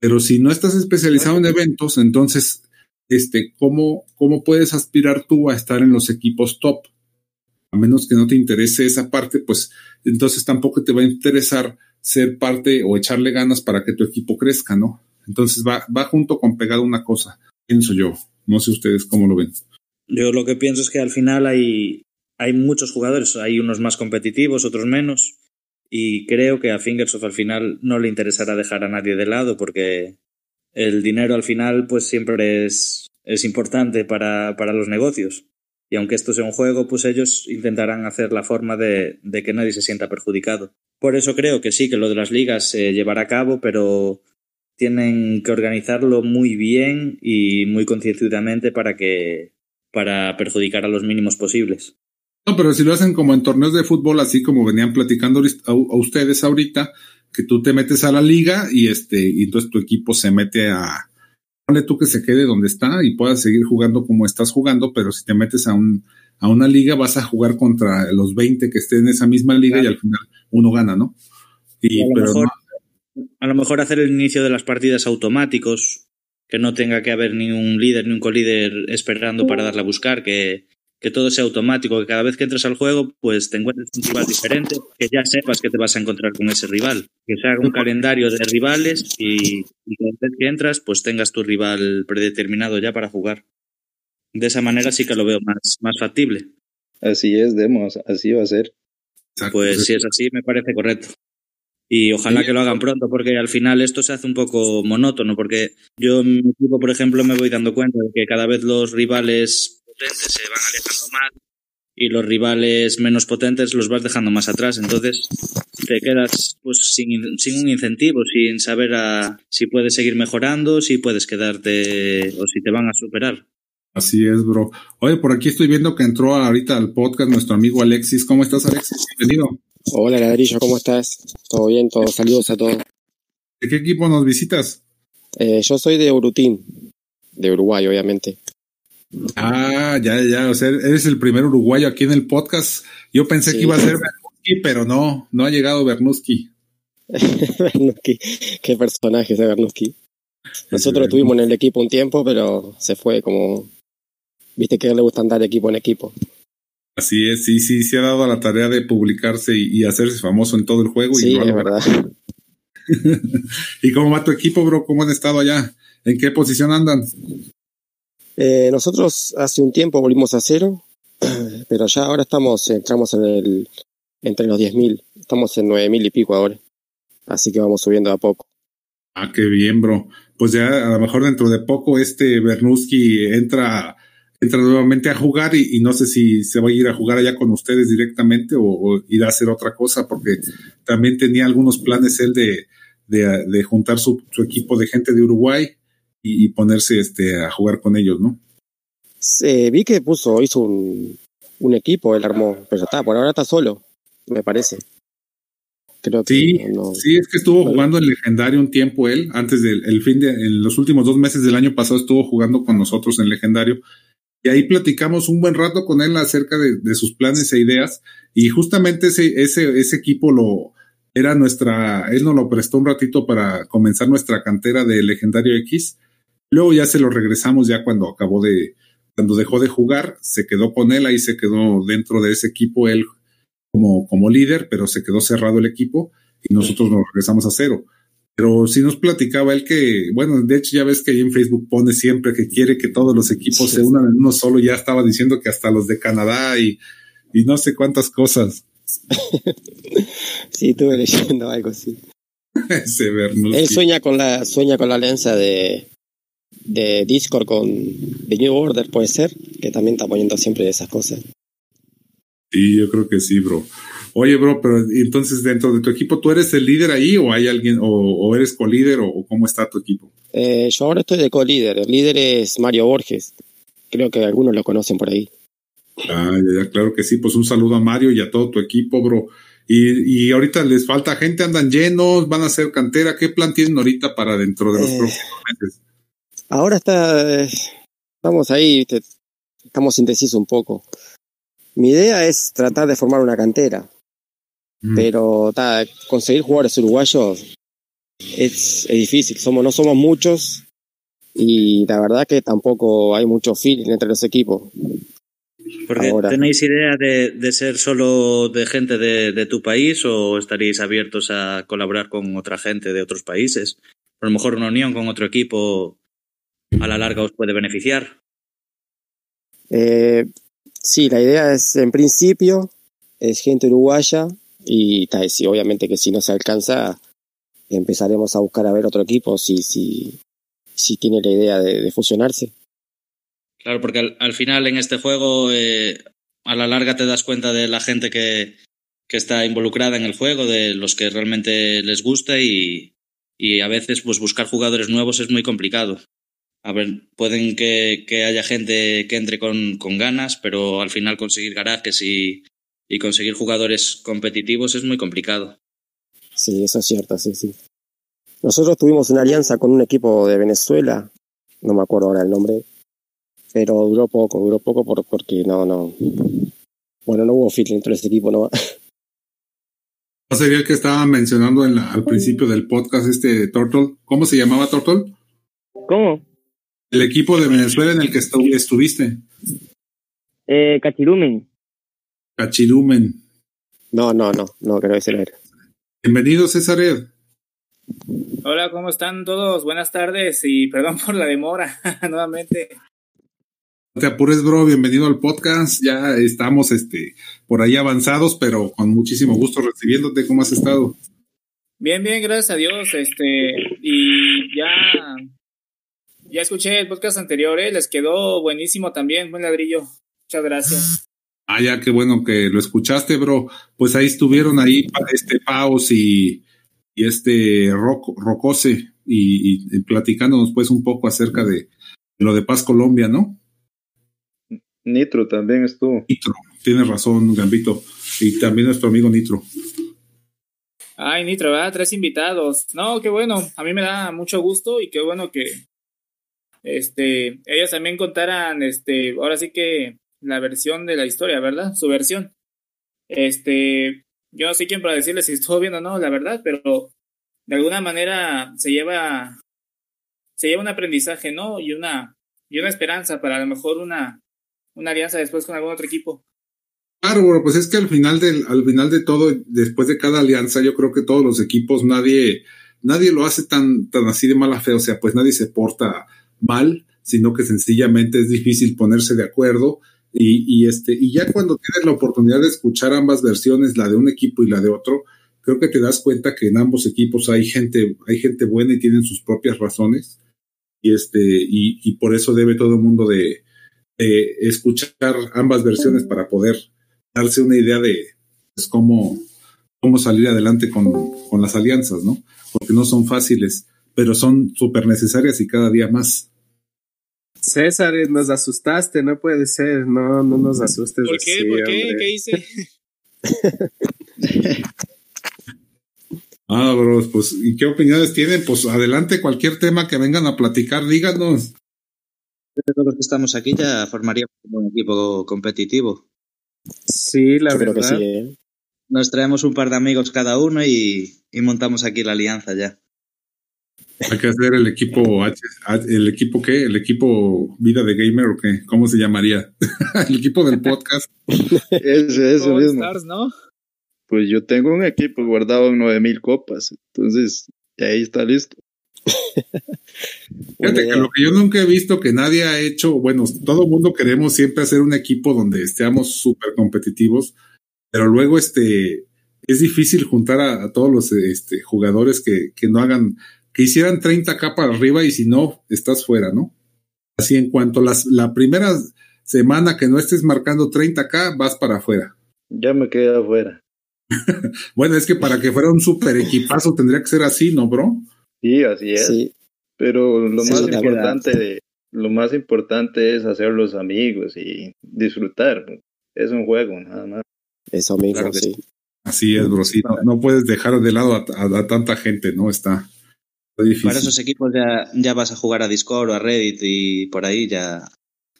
pero si no estás especializado en eventos, entonces este, ¿cómo, ¿cómo puedes aspirar tú a estar en los equipos top? A menos que no te interese esa parte, pues entonces tampoco te va a interesar ser parte o echarle ganas para que tu equipo crezca, ¿no? Entonces va, junto con pegado una cosa, pienso yo. No sé ustedes cómo lo ven. Yo lo que pienso es que al final hay, hay muchos jugadores, hay unos más competitivos, otros menos, y creo que a Fingersoft al final no le interesará dejar a nadie de lado porque el dinero al final pues siempre es, es importante para, para los negocios. Y aunque esto sea un juego, pues ellos intentarán hacer la forma de, que nadie se sienta perjudicado. Por eso creo que sí, que lo de las ligas se llevará a cabo, pero tienen que organizarlo muy bien y muy concienzudamente para que para perjudicar a los mínimos posibles. No, pero si lo hacen como en torneos de fútbol, así como venían platicando a, a ustedes ahorita, que tú te metes a la liga y este, y entonces tu equipo se mete a, ponle tú que se quede donde está y puedas seguir jugando como estás jugando, pero si te metes a un, a una liga vas a jugar contra los 20 que estén en esa misma liga claro. y al final uno gana, ¿no? Y, a, lo pero mejor, no, a lo mejor hacer el inicio de las partidas automáticos, que no tenga que haber ni un líder ni un colíder esperando para darle a buscar, que, que todo sea automático, que cada vez que entres al juego, pues te encuentres un rival diferente, que ya sepas que te vas a encontrar con ese rival, que se haga un calendario de rivales y, y cada vez que entras, pues tengas tu rival predeterminado ya para jugar. De esa manera sí que lo veo más, más factible. Así es, Demos, así va a ser. Pues si es así, me parece correcto. Y ojalá que lo hagan pronto, porque al final esto se hace un poco monótono, porque yo en mi equipo, por ejemplo, me voy dando cuenta de que cada vez los rivales potentes se van alejando más y los rivales menos potentes los vas dejando más atrás. Entonces te quedas pues sin, sin un incentivo, sin saber a, si puedes seguir mejorando, si puedes quedarte o si te van a superar. Así es, bro. Oye, por aquí estoy viendo que entró ahorita al podcast nuestro amigo Alexis. ¿Cómo estás, Alexis? Bienvenido. Hola, Ladrillo, ¿cómo estás? ¿Todo bien? Todos saludos a todos. ¿De qué equipo nos visitas? Eh, yo soy de Urutín, de Uruguay, obviamente. Ah, ya, ya, o sea, eres el primer uruguayo aquí en el podcast. Yo pensé sí. que iba a ser Bernuski, pero no, no ha llegado Bernuski. Bernuski, qué personaje ese Bernuski. Nosotros estuvimos en el equipo un tiempo, pero se fue como, viste que a él le gusta andar de equipo en equipo. Así es, sí, sí, se ha dado a la tarea de publicarse y, y hacerse famoso en todo el juego. Sí, y es verdad. ¿Y cómo va tu equipo, bro? ¿Cómo han estado allá? ¿En qué posición andan? Eh, nosotros hace un tiempo volvimos a cero, pero ya ahora estamos, entramos en el, entre los 10.000, estamos en 9.000 y pico ahora, así que vamos subiendo a poco. Ah, qué bien, bro. Pues ya a lo mejor dentro de poco este Bernuski entra, entra nuevamente a jugar y, no sé si se va a ir a jugar allá con ustedes directamente o, o ir a hacer otra cosa, porque también tenía algunos planes él de, de, de juntar su equipo de gente de Uruguay y, y ponerse este, a jugar con ellos, ¿no? Sí, vi que puso, hizo un, un equipo, él armó, pero está, por ahora está solo, me parece. Creo que sí, no, sí, es que estuvo jugando en legendario un tiempo él, antes del el fin de, en los últimos dos meses del año pasado estuvo jugando con nosotros en legendario. Y ahí platicamos un buen rato con él acerca de, de sus planes e ideas. Y justamente ese, ese, ese equipo lo, era nuestra, él nos lo prestó un ratito para comenzar nuestra cantera de legendario X. Luego ya se lo regresamos ya cuando acabó de, cuando dejó de jugar, se quedó con él, ahí se quedó dentro de ese equipo él como, como líder, pero se quedó cerrado el equipo y nosotros nos regresamos a cero. Pero sí nos platicaba él que, bueno, de hecho ya ves que ahí en Facebook pone siempre que quiere que todos los equipos sí. se unan en uno solo, ya estaba diciendo que hasta los de Canadá y, y no sé cuántas cosas. sí, estuve leyendo algo así. Él sueña con la, sueña con la alianza de, de Discord con The New Order, puede ser, que también está poniendo siempre esas cosas. Sí, yo creo que sí, bro. Oye, bro, pero entonces dentro de tu equipo, ¿tú eres el líder ahí o hay alguien, o, o eres co-líder o, o, cómo está tu equipo? Eh, yo ahora estoy de co-líder. El líder es Mario Borges. Creo que algunos lo conocen por ahí. Ah, ya, ya, claro que sí. Pues un saludo a Mario y a todo tu equipo, bro. Y, y ahorita les falta gente, andan llenos, van a hacer cantera. ¿Qué plan tienen ahorita para dentro de los eh, próximos meses? Ahora está, estamos ahí, estamos indecisos un poco. Mi idea es tratar de formar una cantera, mm. pero ta, conseguir jugadores uruguayos es, es, difícil. Somos, no somos muchos y la verdad que tampoco hay mucho feeling entre los equipos. Porque ¿Tenéis idea de, de, ser solo de gente de, de, tu país o estaríais abiertos a colaborar con otra gente de otros países? A lo mejor una unión con otro equipo a la larga os puede beneficiar. Eh, sí, la idea es, en principio, es gente uruguaya y sí, obviamente que si no se alcanza, empezaremos a buscar a ver otro equipo si, si, si tiene la idea de, de fusionarse. Claro, porque al, al final en este juego eh, a la larga te das cuenta de la gente que, que, está involucrada en el juego, de los que realmente les gusta y, y a veces pues buscar jugadores nuevos es muy complicado. A ver, pueden que, que haya gente que entre con, con, ganas, pero al final conseguir garajes y, y conseguir jugadores competitivos es muy complicado. Sí, eso es cierto, sí, sí. Nosotros tuvimos una alianza con un equipo de Venezuela, no me acuerdo ahora el nombre, pero duró poco, duró poco por, porque no, no. Bueno, no hubo fit dentro de ese equipo, ¿no? ¿No sería el que estaba mencionando en la, al principio del podcast este Turtle? ¿Cómo se llamaba Turtle? ¿Cómo? El equipo de Venezuela en el que estu estuviste. Eh, Cachirumen. Cachirumen. No, no, no, no, creo que ese no era. Bienvenido, César Ed. Hola, ¿cómo están todos? Buenas tardes y perdón por la demora nuevamente. No te apures, bro, bienvenido al podcast. Ya estamos este, por ahí avanzados, pero con muchísimo gusto recibiéndote. ¿Cómo has estado? Bien, bien, gracias a Dios. Este, y ya, ya escuché el podcast anterior, ¿eh? les quedó buenísimo también, buen ladrillo. Muchas gracias. Ah, ya, qué bueno que lo escuchaste, bro. Pues ahí estuvieron ahí este Paus y, y este Roc, Rocose y, y, platicándonos pues un poco acerca de lo de Paz Colombia, ¿no? Nitro también estuvo. Nitro, tienes razón, Gambito. Y también nuestro amigo Nitro. Ay, Nitro, ¿verdad? Tres invitados. No, qué bueno. A mí me da mucho gusto y qué bueno que este, ellos también contaran, este, ahora sí que la versión de la historia, ¿verdad? Su versión. Este, yo no sé quién para decirles si estuvo bien o no, la verdad, pero de alguna manera se lleva, se lleva un aprendizaje, ¿no? Y una, y una esperanza para a lo mejor una, una alianza después con algún otro equipo. Claro, bueno, pues es que al final del, al final de todo, después de cada alianza, yo creo que todos los equipos, nadie, nadie lo hace tan, tan así de mala fe, o sea, pues nadie se porta mal, sino que sencillamente es difícil ponerse de acuerdo. Y, y este, y ya cuando tienes la oportunidad de escuchar ambas versiones, la de un equipo y la de otro, creo que te das cuenta que en ambos equipos hay gente, hay gente buena y tienen sus propias razones. Y este, y, y por eso debe todo el mundo de, escuchar ambas versiones para poder darse una idea de pues, cómo, cómo salir adelante con, con, las alianzas, ¿no? Porque no son fáciles, pero son súper necesarias y cada día más. César, nos asustaste, no puede ser, no, no nos asustes. ¿Por qué? Así, ¿Por qué? Hombre. ¿Qué hice? ah, bros, pues, ¿y qué opiniones tienen? Pues adelante, cualquier tema que vengan a platicar, díganos todos los que estamos aquí ya formaríamos un equipo competitivo. Sí, la Yo verdad. creo que sí, ¿eh? Nos traemos un par de amigos cada uno y, y, montamos aquí la alianza ya. Hay que hacer el equipo H, el equipo qué, el equipo vida de gamer o qué, ¿cómo se llamaría? el equipo del podcast. Ese, eso mismo. Stars, ¿no? Pues yo tengo un equipo guardado en 9000 copas, entonces ahí está listo. Fíjate que lo que yo nunca he visto que nadie ha hecho, bueno, todo el mundo queremos siempre hacer un equipo donde estemos súper competitivos, pero luego este es difícil juntar a, a todos los este, jugadores que, que, no hagan, que hicieran 30k para arriba y si no, estás fuera, ¿no? Así en cuanto las, la primera semana que no estés marcando 30k, vas para afuera. Ya me quedé afuera. bueno, es que para que fuera un super equipazo tendría que ser así, ¿no, bro? Sí, así es. Sí. Pero lo sí, más importante de, lo más importante es hacer los amigos y disfrutar. Es un juego, nada más. Eso mismo, claro sí. Así es, bro. Sí, no, no, puedes dejar de lado a, a, a tanta gente, ¿no? Está, difícil. Para esos equipos ya, ya vas a jugar a Discord o a Reddit y por ahí ya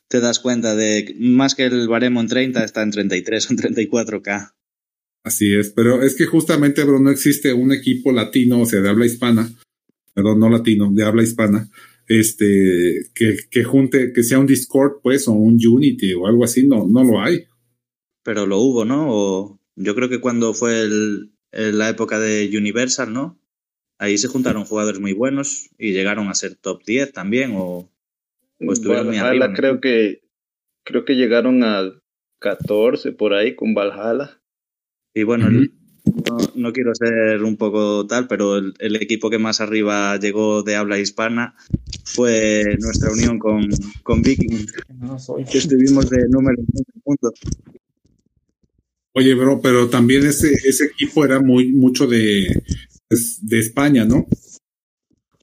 te das cuenta de que más que el baremo en 30 está en 33 o en 34k. Así es, pero es que justamente, bro, no existe un equipo latino, o sea, de habla hispana, perdón, no latino, de habla hispana, este, que, que junte, que sea un Discord, pues, o un Unity o algo así, no, no lo hay. Pero lo hubo, ¿no? O yo creo que cuando fue el, la época de Universal, ¿no? Ahí se juntaron jugadores muy buenos y llegaron a ser top 10 también, o, o estuvieron muy arriba. Creo que, creo que llegaron a 14 por ahí con Valhalla. Y bueno, no, no, quiero ser un poco tal, pero el, el, equipo que más arriba llegó de habla hispana fue nuestra unión con, con Viking, no soy. que estuvimos de número punto. Oye, bro, pero también ese, ese equipo era muy mucho de, de España, ¿no?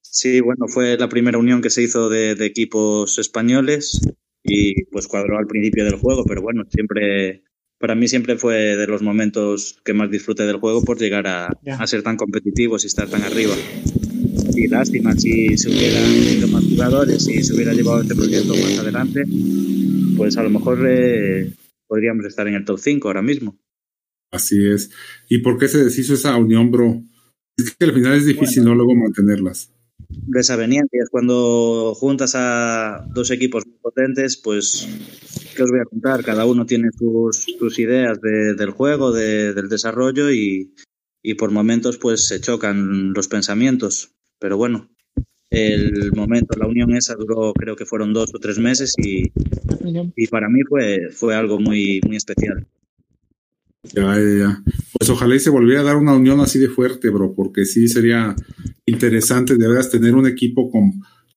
Sí, bueno, fue la primera unión que se hizo de, de equipos españoles y pues cuadró al principio del juego, pero bueno, siempre para mí siempre fue de los momentos que más disfruté del juego por llegar a, a, ser tan competitivos y estar tan arriba. Y lástima si se hubieran ido más jugadores y se hubiera llevado este proyecto más adelante, pues a lo mejor eh, podríamos estar en el top 5 ahora mismo. Así es. ¿Y por qué se deshizo esa unión, bro? Es que al final es difícil bueno, no luego mantenerlas. Desaveniencias. Cuando juntas a dos equipos potentes, pues ¿qué os voy a contar? Cada uno tiene sus, sus ideas de, del juego, de, del desarrollo y, y, por momentos pues se chocan los pensamientos. Pero bueno, el momento, la unión esa duró creo que fueron dos o tres meses y, y para mí fue, fue algo muy, muy especial. Ya, ya, ya. Pues ojalá y se volviera a dar una unión así de fuerte, bro, porque sí sería interesante de veras tener un equipo con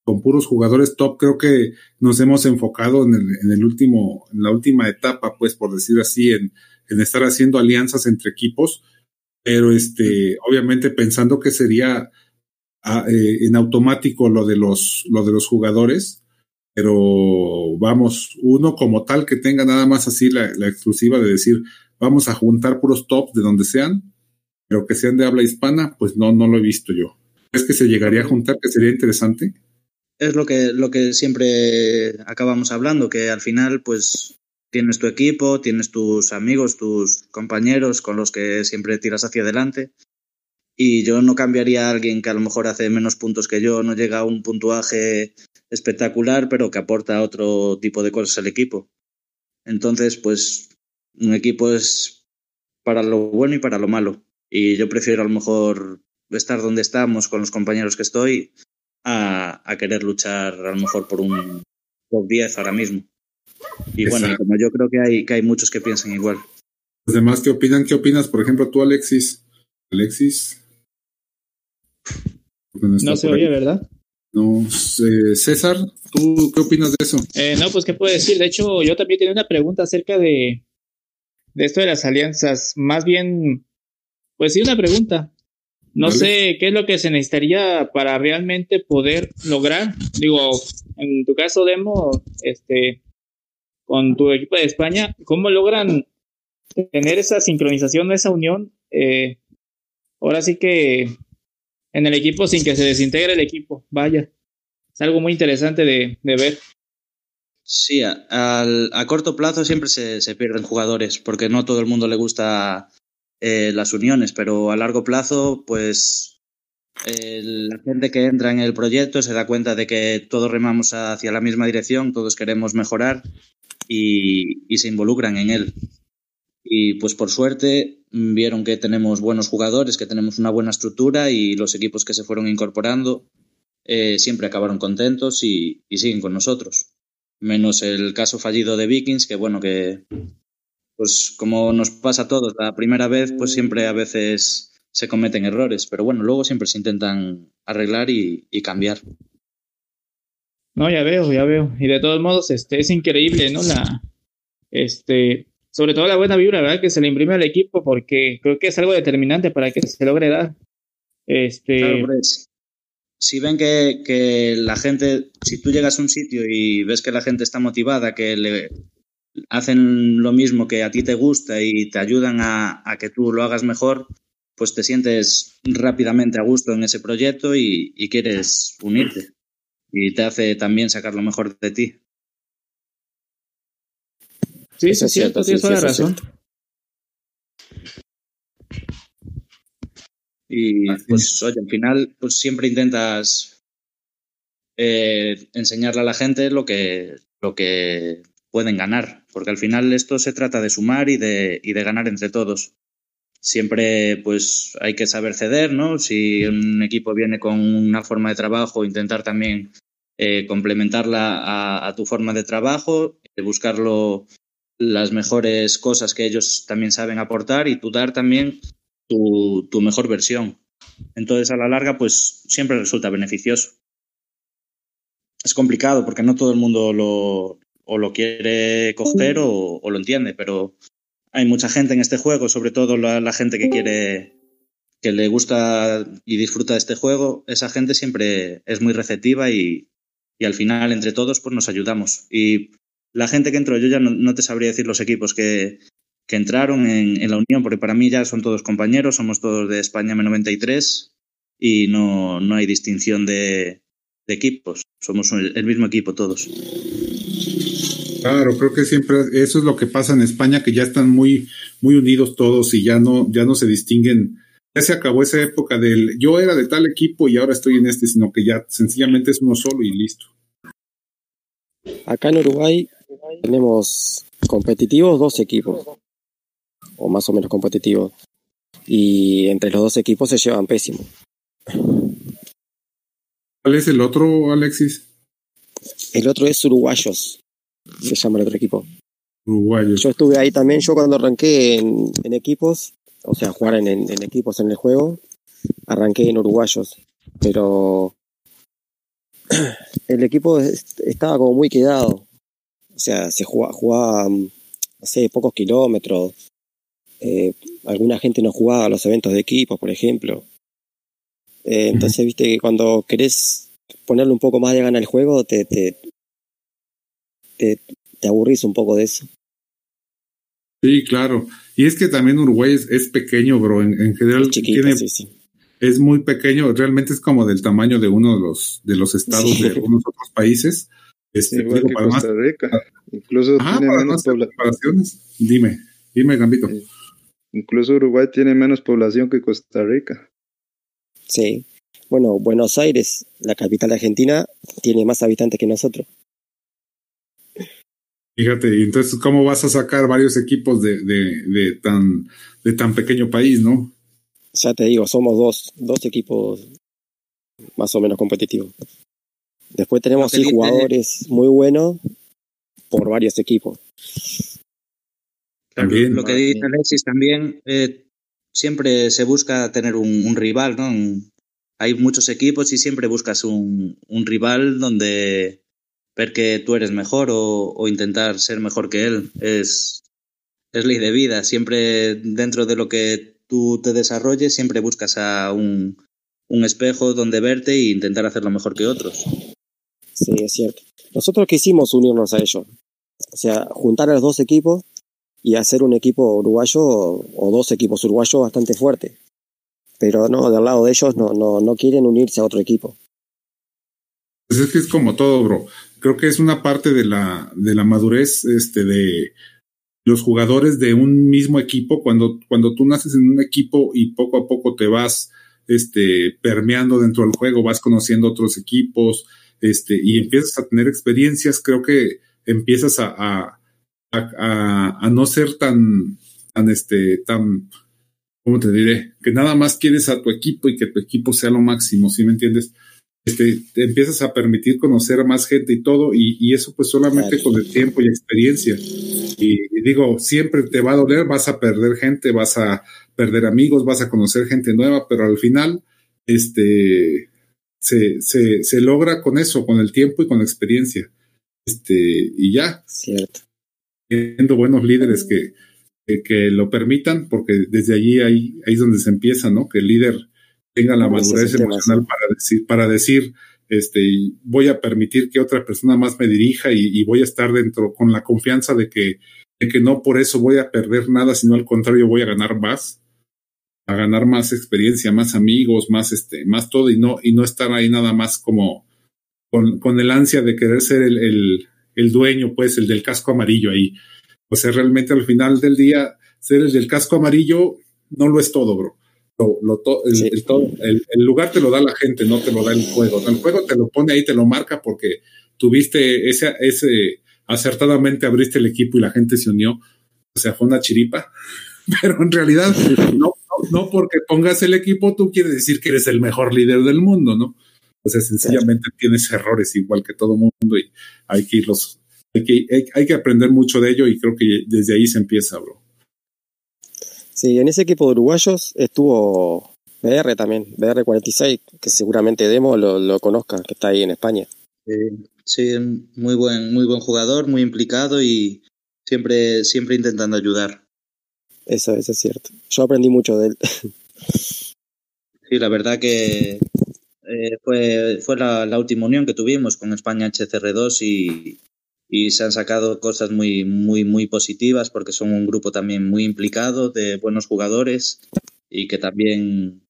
con puros jugadores top. Creo que nos hemos enfocado en el, en el último, en la última etapa, pues, por decir así, en, en estar haciendo alianzas entre equipos, pero este, obviamente pensando que sería a, eh, en automático lo de los, lo de los jugadores, pero vamos, uno como tal que tenga nada más así la exclusiva de decir, vamos a juntar puros tops de donde sean, pero que sean de habla hispana, pues no, no lo he visto yo. ¿Es que se llegaría a juntar, que sería interesante? es lo que, lo que siempre acabamos hablando, que al final, pues tienes tu equipo, tienes tus amigos, tus compañeros con los que siempre tiras hacia adelante. Y yo no cambiaría a alguien que a lo mejor hace menos puntos que yo, no llega a un puntuaje espectacular, pero que aporta otro tipo de cosas al equipo. Entonces, pues un equipo es para lo bueno y para lo malo. Y yo prefiero a lo mejor estar donde estamos con los compañeros que estoy a, a, querer luchar a lo mejor por un top 10 ahora mismo. Y Exacto. bueno, como yo creo que hay, que hay muchos que piensan igual. Los demás, ¿qué opinan? ¿Qué opinas? Por ejemplo, tú, Alexis. Alexis. No, no se oye, ¿verdad? No, eh, César, ¿tú qué opinas de eso? Eh, no, pues qué puedo decir. De hecho, yo también tenía una pregunta acerca de, de esto de las alianzas. Más bien, pues sí, una pregunta. No ¿Vale? sé qué es lo que se necesitaría para realmente poder lograr. Digo, en tu caso, Demo, este, con tu equipo de España, ¿cómo logran tener esa sincronización, esa unión? Eh, ahora sí que en el equipo sin que se desintegre el equipo. Vaya, es algo muy interesante de, de ver. Sí, a, a, corto plazo siempre se, se pierden jugadores porque no todo el mundo le gusta eh, las uniones, pero a largo plazo, pues la gente que entra en el proyecto se da cuenta de que todos remamos hacia la misma dirección, todos queremos mejorar y, y se involucran en él. Y pues por suerte vieron que tenemos buenos jugadores, que tenemos una buena estructura y los equipos que se fueron incorporando eh, siempre acabaron contentos y, y siguen con nosotros. Menos el caso fallido de Vikings, que bueno, que pues como nos pasa a todos, la primera vez pues siempre a veces se cometen errores, pero bueno, luego siempre se intentan arreglar y, y cambiar. No, ya veo, ya veo. Y de todos modos, este, es increíble, ¿no? La, este, sobre todo la buena vibra, ¿verdad? Que se le imprime al equipo, porque creo que es algo determinante para que se logre dar. Este. Claro, pues, si ven que, que la gente, si tú llegas a un sitio y ves que la gente está motivada, que le, hacen lo mismo que a ti te gusta y te ayudan a, a, que tú lo hagas mejor, pues te sientes rápidamente a gusto en ese proyecto y, y quieres unirte. Y te hace también sacar lo mejor de ti. Sí, eso es cierto, tienes toda la razón. Y pues, oye, al final, pues siempre intentas eh, enseñarle a la gente lo que, lo que pueden ganar, porque al final esto se trata de sumar y de, y de ganar entre todos. Siempre pues hay que saber ceder, ¿no? Si un equipo viene con una forma de trabajo, intentar también eh, complementarla a, a, tu forma de trabajo, eh, buscarlo las mejores cosas que ellos también saben aportar y tú dar también tu, tu mejor versión. Entonces, a la larga, pues siempre resulta beneficioso. Es complicado porque no todo el mundo lo, o lo quiere coger o, lo entiende, pero hay mucha gente en este juego, sobre todo la, gente que quiere, que le gusta y disfruta de este juego, esa gente siempre es muy receptiva y, y al final entre todos pues nos ayudamos. Y la gente que entró, yo ya no te sabría decir los equipos que, que entraron en, en, la Unión, porque para mí ya son todos compañeros, somos todos de España M93 y no, no hay distinción de, de equipos, somos el, el, mismo equipo todos. Claro, creo que siempre eso es lo que pasa en España, que ya están muy, muy unidos todos y ya no, ya no se distinguen. Ya se acabó esa época del yo era de tal equipo y ahora estoy en este, sino que ya sencillamente es uno solo y listo. Acá en Uruguay tenemos competitivos dos equipos, o más o menos competitivos, y entre los dos equipos se llevan pésimo. ¿Cuál es el otro, Alexis? El otro es Uruguayos, se llama el otro equipo. Uruguayos. Yo estuve ahí también, yo cuando arranqué en, en equipos, o sea, jugar en, en, equipos en el juego, arranqué en Uruguayos, pero el equipo estaba como muy quedado. O sea, se jugaba, jugaba no sé, pocos kilómetros. Eh, alguna gente no jugaba a los eventos de equipos, por ejemplo. Eh, entonces, uh -huh. viste que cuando querés ponerle un poco más de gana al juego, te, te, te, te aburrís un poco de eso. Sí, claro. Y es que también Uruguay es, es pequeño, bro. En, en general es chiquita, tiene, sí, sí. es muy pequeño. Realmente es como del tamaño de uno de los, de los estados sí. de algunos otros países. Este, igual digo, que para Costa Rica. Más, Incluso Ajá, tiene para menos población. Dime, dime, Gambito. Sí. Incluso Uruguay tiene menos población que Costa Rica. Sí. Bueno, Buenos Aires, la capital de Argentina, tiene más habitantes que nosotros. Fíjate, y entonces, ¿cómo vas a sacar varios equipos de, de, de, tan, de tan pequeño país, no? Ya te digo, somos dos, dos equipos más o menos competitivos. Después tenemos sí, jugadores muy buenos por varios equipos. También. Lo que dice Alexis también, eh, siempre se busca tener un, un rival, ¿no? Hay muchos equipos y siempre buscas un, un rival donde ver que tú eres mejor o, o, intentar ser mejor que él. Es, es ley de vida. Siempre dentro de lo que tú te desarrolles, siempre buscas a un, un espejo donde verte e intentar hacerlo mejor que otros. Sí, es cierto. Nosotros quisimos unirnos a ellos. O sea, juntar a los dos equipos y hacer un equipo uruguayo o dos equipos uruguayos bastante fuertes. Pero no, del lado de ellos no, no, no quieren unirse a otro equipo. Pues es que es como todo, bro creo que es una parte de la, de la madurez este, de los jugadores de un mismo equipo. Cuando, cuando tú naces en un equipo y poco a poco te vas este, permeando dentro del juego, vas conociendo otros equipos este, y empiezas a tener experiencias, creo que empiezas a, a, a, a no ser tan, tan, este, tan, ¿cómo te diré? Que nada más quieres a tu equipo y que tu equipo sea lo máximo, ¿sí me entiendes? este, te empiezas a permitir conocer a más gente y todo, y, y eso pues solamente claro. con el tiempo y experiencia. Y, y, digo, siempre te va a doler, vas a perder gente, vas a perder amigos, vas a conocer gente nueva, pero al final, este, se, se, se logra con eso, con el tiempo y con la experiencia. Este, y ya. Cierto. Siendo buenos líderes que, que, que, lo permitan, porque desde allí ahí, ahí es donde se empieza, ¿no? Que el líder tenga la madurez emocional para decir, para decir, este, voy a permitir que otra persona más me dirija y, y, voy a estar dentro con la confianza de que, de que no por eso voy a perder nada, sino al contrario voy a ganar más, a ganar más experiencia, más amigos, más este, más todo y no, y no estar ahí nada más como con, con el ansia de querer ser el, el, el dueño, pues, el del casco amarillo ahí. O sea, realmente al final del día, ser el del casco amarillo no lo es todo, bro lo, lo to- el, Sí. el todo- el- el lugar te lo da la gente, no te lo da el juego. El juego te lo pone ahí, te lo marca porque tuviste ese, ese acertadamente abriste el equipo y la gente se unió. O sea, fue una chiripa. Pero en realidad, no, no, no porque pongas el equipo, tú quieres decir que eres el mejor líder del mundo, ¿no? O sea, sencillamente tienes errores igual que todo mundo y hay que irlos, hay que, hay, hay que aprender mucho de ello y creo que desde ahí se empieza, bro. Sí, en ese equipo de uruguayos estuvo BR también, BR46, que seguramente Demo lo, lo conozca, que está ahí en España. Eh, sí, muy buen, muy buen jugador, muy implicado y siempre, siempre intentando ayudar. Eso, eso es cierto. Yo aprendí mucho de él. Sí, la verdad que eh, fue, fue la, última unión que tuvimos con España HCR2 y, y se han sacado cosas muy, muy, muy positivas porque son un grupo también muy implicado de buenos jugadores y que también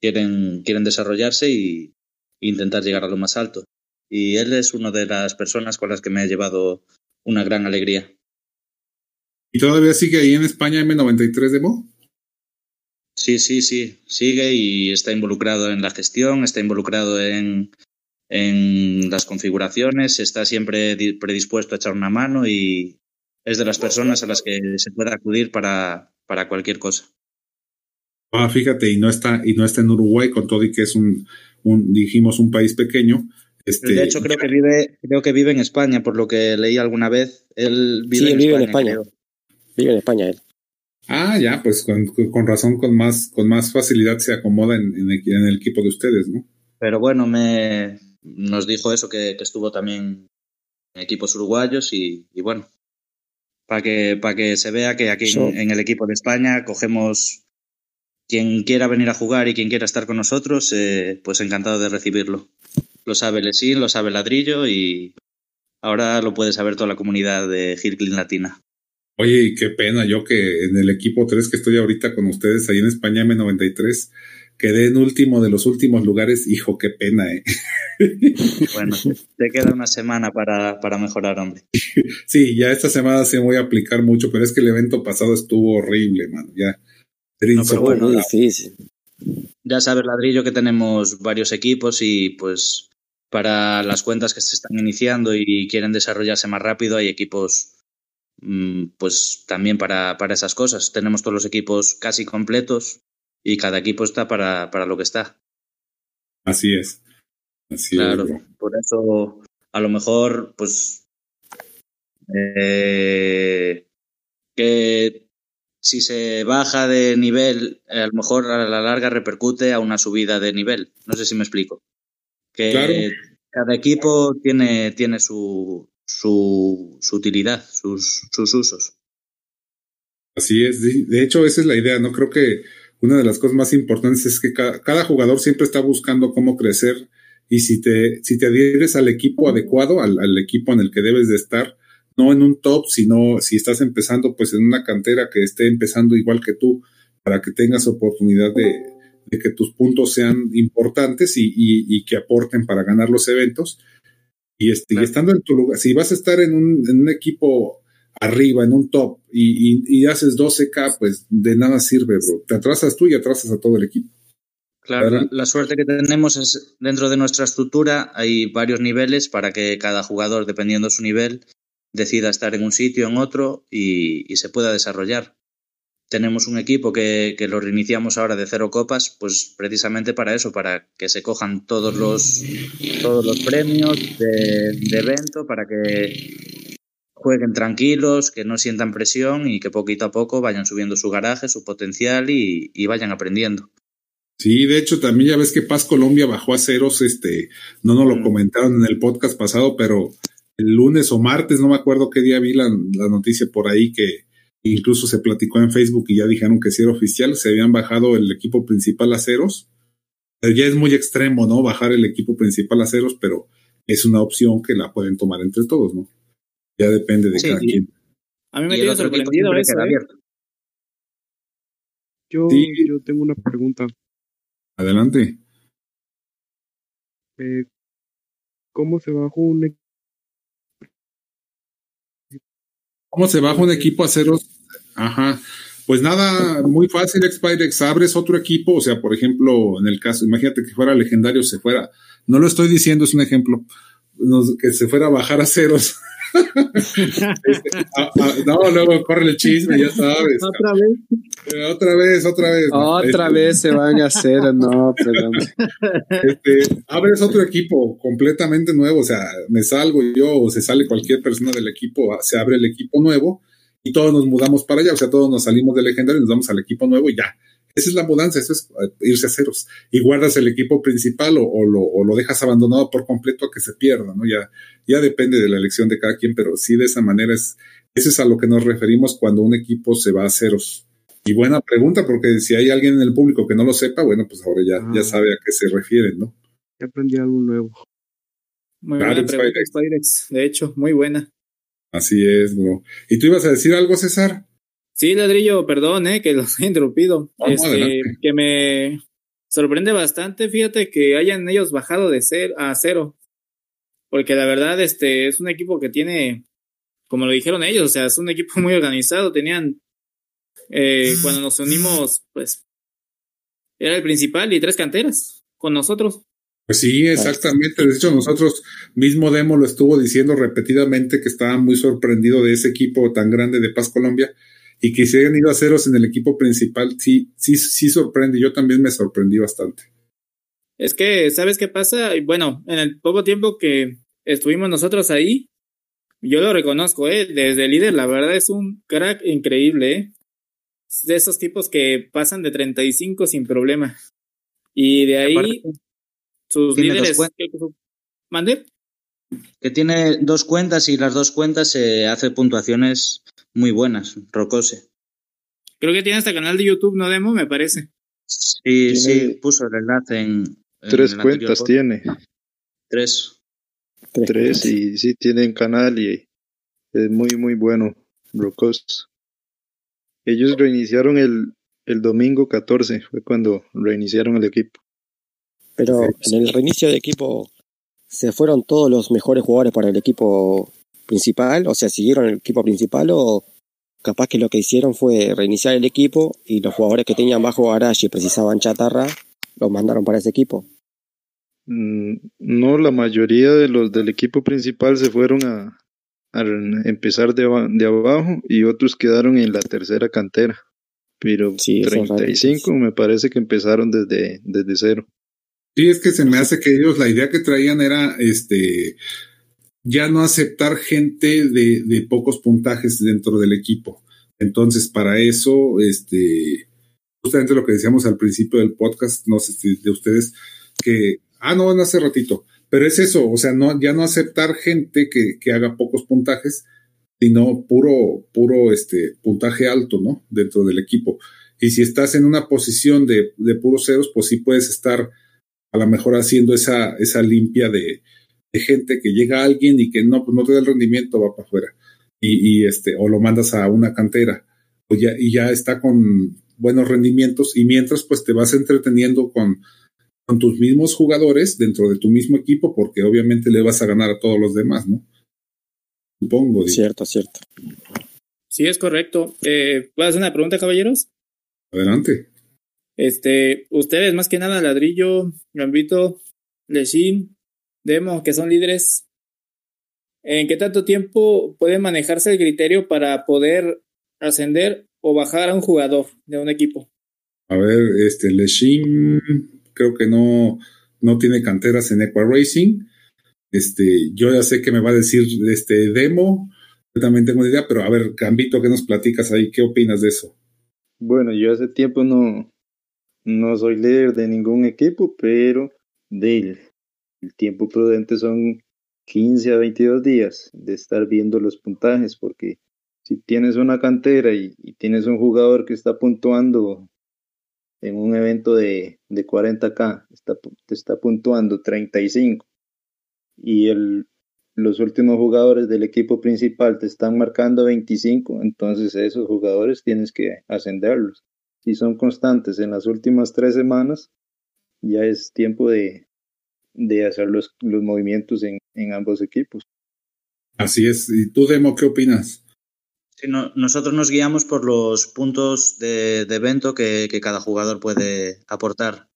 quieren, quieren desarrollarse y intentar llegar a lo más alto. Y él es una de las personas con las que me ha llevado una gran alegría. ¿Y todavía sigue ahí en España M93 Demo? Sí, sí, sí, sigue y está involucrado en la gestión, está involucrado en, en las configuraciones, está siempre di- predispuesto a echar una mano y es de las personas a las que se puede acudir para, para cualquier cosa. Ah, fíjate, y no está, y no está en Uruguay, con todo y que es un, un dijimos, un país pequeño. Este, De hecho, creo que vive, creo que vive en España, por lo que leí alguna vez. Él vive, Sí, en, él vive en España, España. creo. Vive en España él. Ah, ya, pues con, con razón, con más, con más facilidad se acomoda en, en el, en el equipo de ustedes, ¿no? Pero bueno, me nos dijo eso, que, que estuvo también en equipos uruguayos y, y bueno, para que, para que se vea que aquí en, en el equipo de España cogemos quien quiera venir a jugar y quien quiera estar con nosotros, eh, pues encantado de recibirlo. Lo sabe Lesín, lo sabe Ladrillo y ahora lo puede saber toda la comunidad de Hirklin Latina. Oye, y qué pena, yo que en el equipo 3 que estoy ahorita con ustedes ahí en España M93, quedé en último de los últimos lugares, hijo, qué pena, eh. Bueno, te queda una semana para, para mejorar, hombre. Sí, ya esta semana sí me voy a aplicar mucho, pero es que el evento pasado estuvo horrible, mano, ya. Era No, pero bueno, difícil. Ya sabes, ladrillo, que tenemos varios equipos y pues para las cuentas que se están iniciando y quieren desarrollarse más rápido, hay equipos pues también para, para esas cosas. Tenemos todos los equipos casi completos y cada equipo está para, para lo que está. Así es. Así Claro, es, por eso a lo mejor pues eh, que si se baja de nivel, a lo mejor a la larga repercute a una subida de nivel. No sé si me explico. Que Claro. cada equipo tiene, tiene su, su, utilidad, sus, usos. Así es. De hecho, esa es la idea, ¿no? Creo que una de las cosas más importantes es que cada, jugador siempre está buscando cómo crecer y si te, si te adhieres al equipo adecuado, al, al equipo en el que debes de estar, no en un top, sino si estás empezando pues en una cantera que esté empezando igual que tú, para que tengas oportunidad de, de que tus puntos sean importantes y, y que aporten para ganar los eventos. Y, este, y estando en tu lugar, si vas a estar en un, en un equipo arriba, en un top, y, y, y haces 12K, pues de nada sirve, bro. Te atrasas tú y atrasas a todo el equipo. Claro, Claro. la, la suerte que tenemos es dentro de nuestra estructura hay varios niveles para que cada jugador, dependiendo de su nivel, decida estar en un sitio, en otro y, y se pueda desarrollar. Tenemos un equipo que, que lo reiniciamos ahora de cero copas, pues precisamente para eso, para que se cojan todos los, todos los premios de, de evento, para que jueguen tranquilos, que no sientan presión y que poquito a poco vayan subiendo su garaje, su potencial y, y vayan aprendiendo. Sí, de hecho, también ya ves que Paz Colombia bajó a ceros, este, no nos lo Mm. comentaron en el podcast pasado, pero el lunes o martes, no me acuerdo qué día vi la, la noticia por ahí que incluso se platicó en Facebook y ya dijeron que sí era oficial, se habían bajado el equipo principal a ceros. Eh, Ya es muy extremo, ¿no? Bajar el equipo principal a ceros, pero es una opción que la pueden tomar entre todos, ¿no? Ya depende de Sí, cada quien. A mí me tiene sorprendido eso, ¿eh? abierto. Yo, Sí. yo tengo una pregunta. Adelante. Eh, ¿Cómo se bajó un equipo? ¿Cómo se baja un equipo a ceros? Ajá. Pues nada, muy fácil, Xpirex, abres otro equipo, o sea, por ejemplo, en el caso, imagínate que fuera legendario, se fuera, no lo estoy diciendo, es un ejemplo, que se fuera a bajar a ceros. Este, a- a- no, luego corre el chisme, ya sabes. Otra vez. Eh, Otra vez, otra vez. Otra Este, vez se van a hacer, no, perdón. este, abres otro equipo completamente nuevo, o sea, me salgo yo o se sale cualquier persona del equipo, se abre el equipo nuevo y todos nos mudamos para allá, o sea, todos nos salimos del legendario y nos vamos al equipo nuevo y ya. Esa es la mudanza, eso es eh, irse a ceros. Y guardas el equipo principal o, o lo, o lo dejas abandonado por completo a que se pierda, ¿no? Ya, ya depende de la elección de cada quien, pero sí de esa manera es, eso es a lo que nos referimos cuando un equipo se va a ceros. Y buena pregunta, porque si hay alguien en el público que no lo sepa, bueno, pues ahora ya, ya Ah. sabe a qué se refieren, ¿no? Ya aprendí algo nuevo. Muy buena pregunta, Spidex. Spidex. De hecho, muy buena. Así es, bro. ¿Y tú ibas a decir algo, César? Sí, ladrillo, perdón, eh, que los he interrumpido. Este, que me sorprende bastante, fíjate que hayan ellos bajado de ser a cero. Porque la verdad, este, es un equipo que tiene, como lo dijeron ellos, o sea, es un equipo muy organizado. Tenían, eh, cuando nos unimos, pues, era el principal y tres canteras con nosotros. Pues sí, exactamente. De hecho, nosotros mismo Demo lo estuvo diciendo repetidamente que estaba muy sorprendido de ese equipo tan grande de Paz Colombia y que se hayan ido a ceros en el equipo principal. Sí, sí, sí sorprende. Yo también me sorprendí bastante. Es que, ¿sabes qué pasa? Bueno, en el poco tiempo que estuvimos nosotros ahí, yo lo reconozco, ¿eh? Desde el líder, la verdad es un crack increíble, ¿eh? De esos tipos que pasan de 35 sin problema. Y de ahí, aparte, sus líderes... cuen- ¿qué- qué- ¿Mande? Que tiene dos cuentas y las dos cuentas se hace puntuaciones muy buenas, Rocose. Creo que tiene hasta canal de YouTube, ¿no, Demo? Me parece. Sí, sí, puso el enlace en. en Tres cuentas tiene. Tres. Tres y sí tienen canal y es muy muy bueno. Brocos. Ellos reiniciaron el, el domingo 14, fue cuando reiniciaron el equipo. Pero en el reinicio de equipo se fueron todos los mejores jugadores para el equipo principal, o sea, siguieron el equipo principal o capaz que lo que hicieron fue reiniciar el equipo y los jugadores que tenían bajo garage y precisaban chatarra los mandaron para ese equipo. Mm, No, la mayoría de los del equipo principal se fueron a, a empezar de, aba- de abajo y otros quedaron en la tercera cantera. Pero Sí, eso es raro. 35 me parece que empezaron desde, desde cero. Sí, es que se me hace que ellos la idea que traían era este ya no aceptar gente de, de pocos puntajes dentro del equipo. Entonces, para eso, este, justamente lo que decíamos al principio del podcast, no sé si de ustedes, que, ah, no, no hace ratito, pero es eso, o sea, no, ya no aceptar gente que, que haga pocos puntajes, sino puro, puro, este, puntaje alto, ¿no? Dentro del equipo. Y si estás en una posición de, de puros ceros, pues sí puedes estar a lo mejor haciendo esa, esa limpia de, de gente que llega a alguien y que no, pues no te da el rendimiento, va para afuera. Y, y este, o lo mandas a una cantera, o ya, y ya está con buenos rendimientos, y mientras pues te vas entreteniendo con, con tus mismos jugadores dentro de tu mismo equipo, porque obviamente le vas a ganar a todos los demás, ¿no? Supongo, digo. Cierto, cierto. Sí, es correcto. Eh, ¿Puedo hacer una pregunta, caballeros? Adelante. Este, ustedes más que nada, Ladrillo, Gambito, Lechín, Demo, que son líderes, ¿en qué tanto tiempo puede manejarse el criterio para poder ascender o bajar a un jugador de un equipo? A ver, este, Leshim, creo que no, no tiene canteras en Equa Racing. Este, yo ya sé que me va a decir este demo. Yo también tengo una idea, pero a ver, Gambito, ¿qué nos platicas ahí? ¿Qué opinas de eso? Bueno, yo hace tiempo no, no soy líder de ningún equipo, pero del el tiempo prudente son 15 a 22 días de estar viendo los puntajes, porque si tienes una cantera y, tienes un jugador que está puntuando en un evento de, de 40k, está, te está puntuando 35 y el, los últimos jugadores del equipo principal te están marcando 25, entonces esos jugadores tienes que ascenderlos. Si son constantes en las últimas tres semanas, ya es tiempo de, de hacer los, los movimientos en, en ambos equipos. Así es. ¿Y tú, Demo, qué opinas? Sí, no- nosotros nos guiamos por los puntos de, de evento que, que cada jugador puede aportar.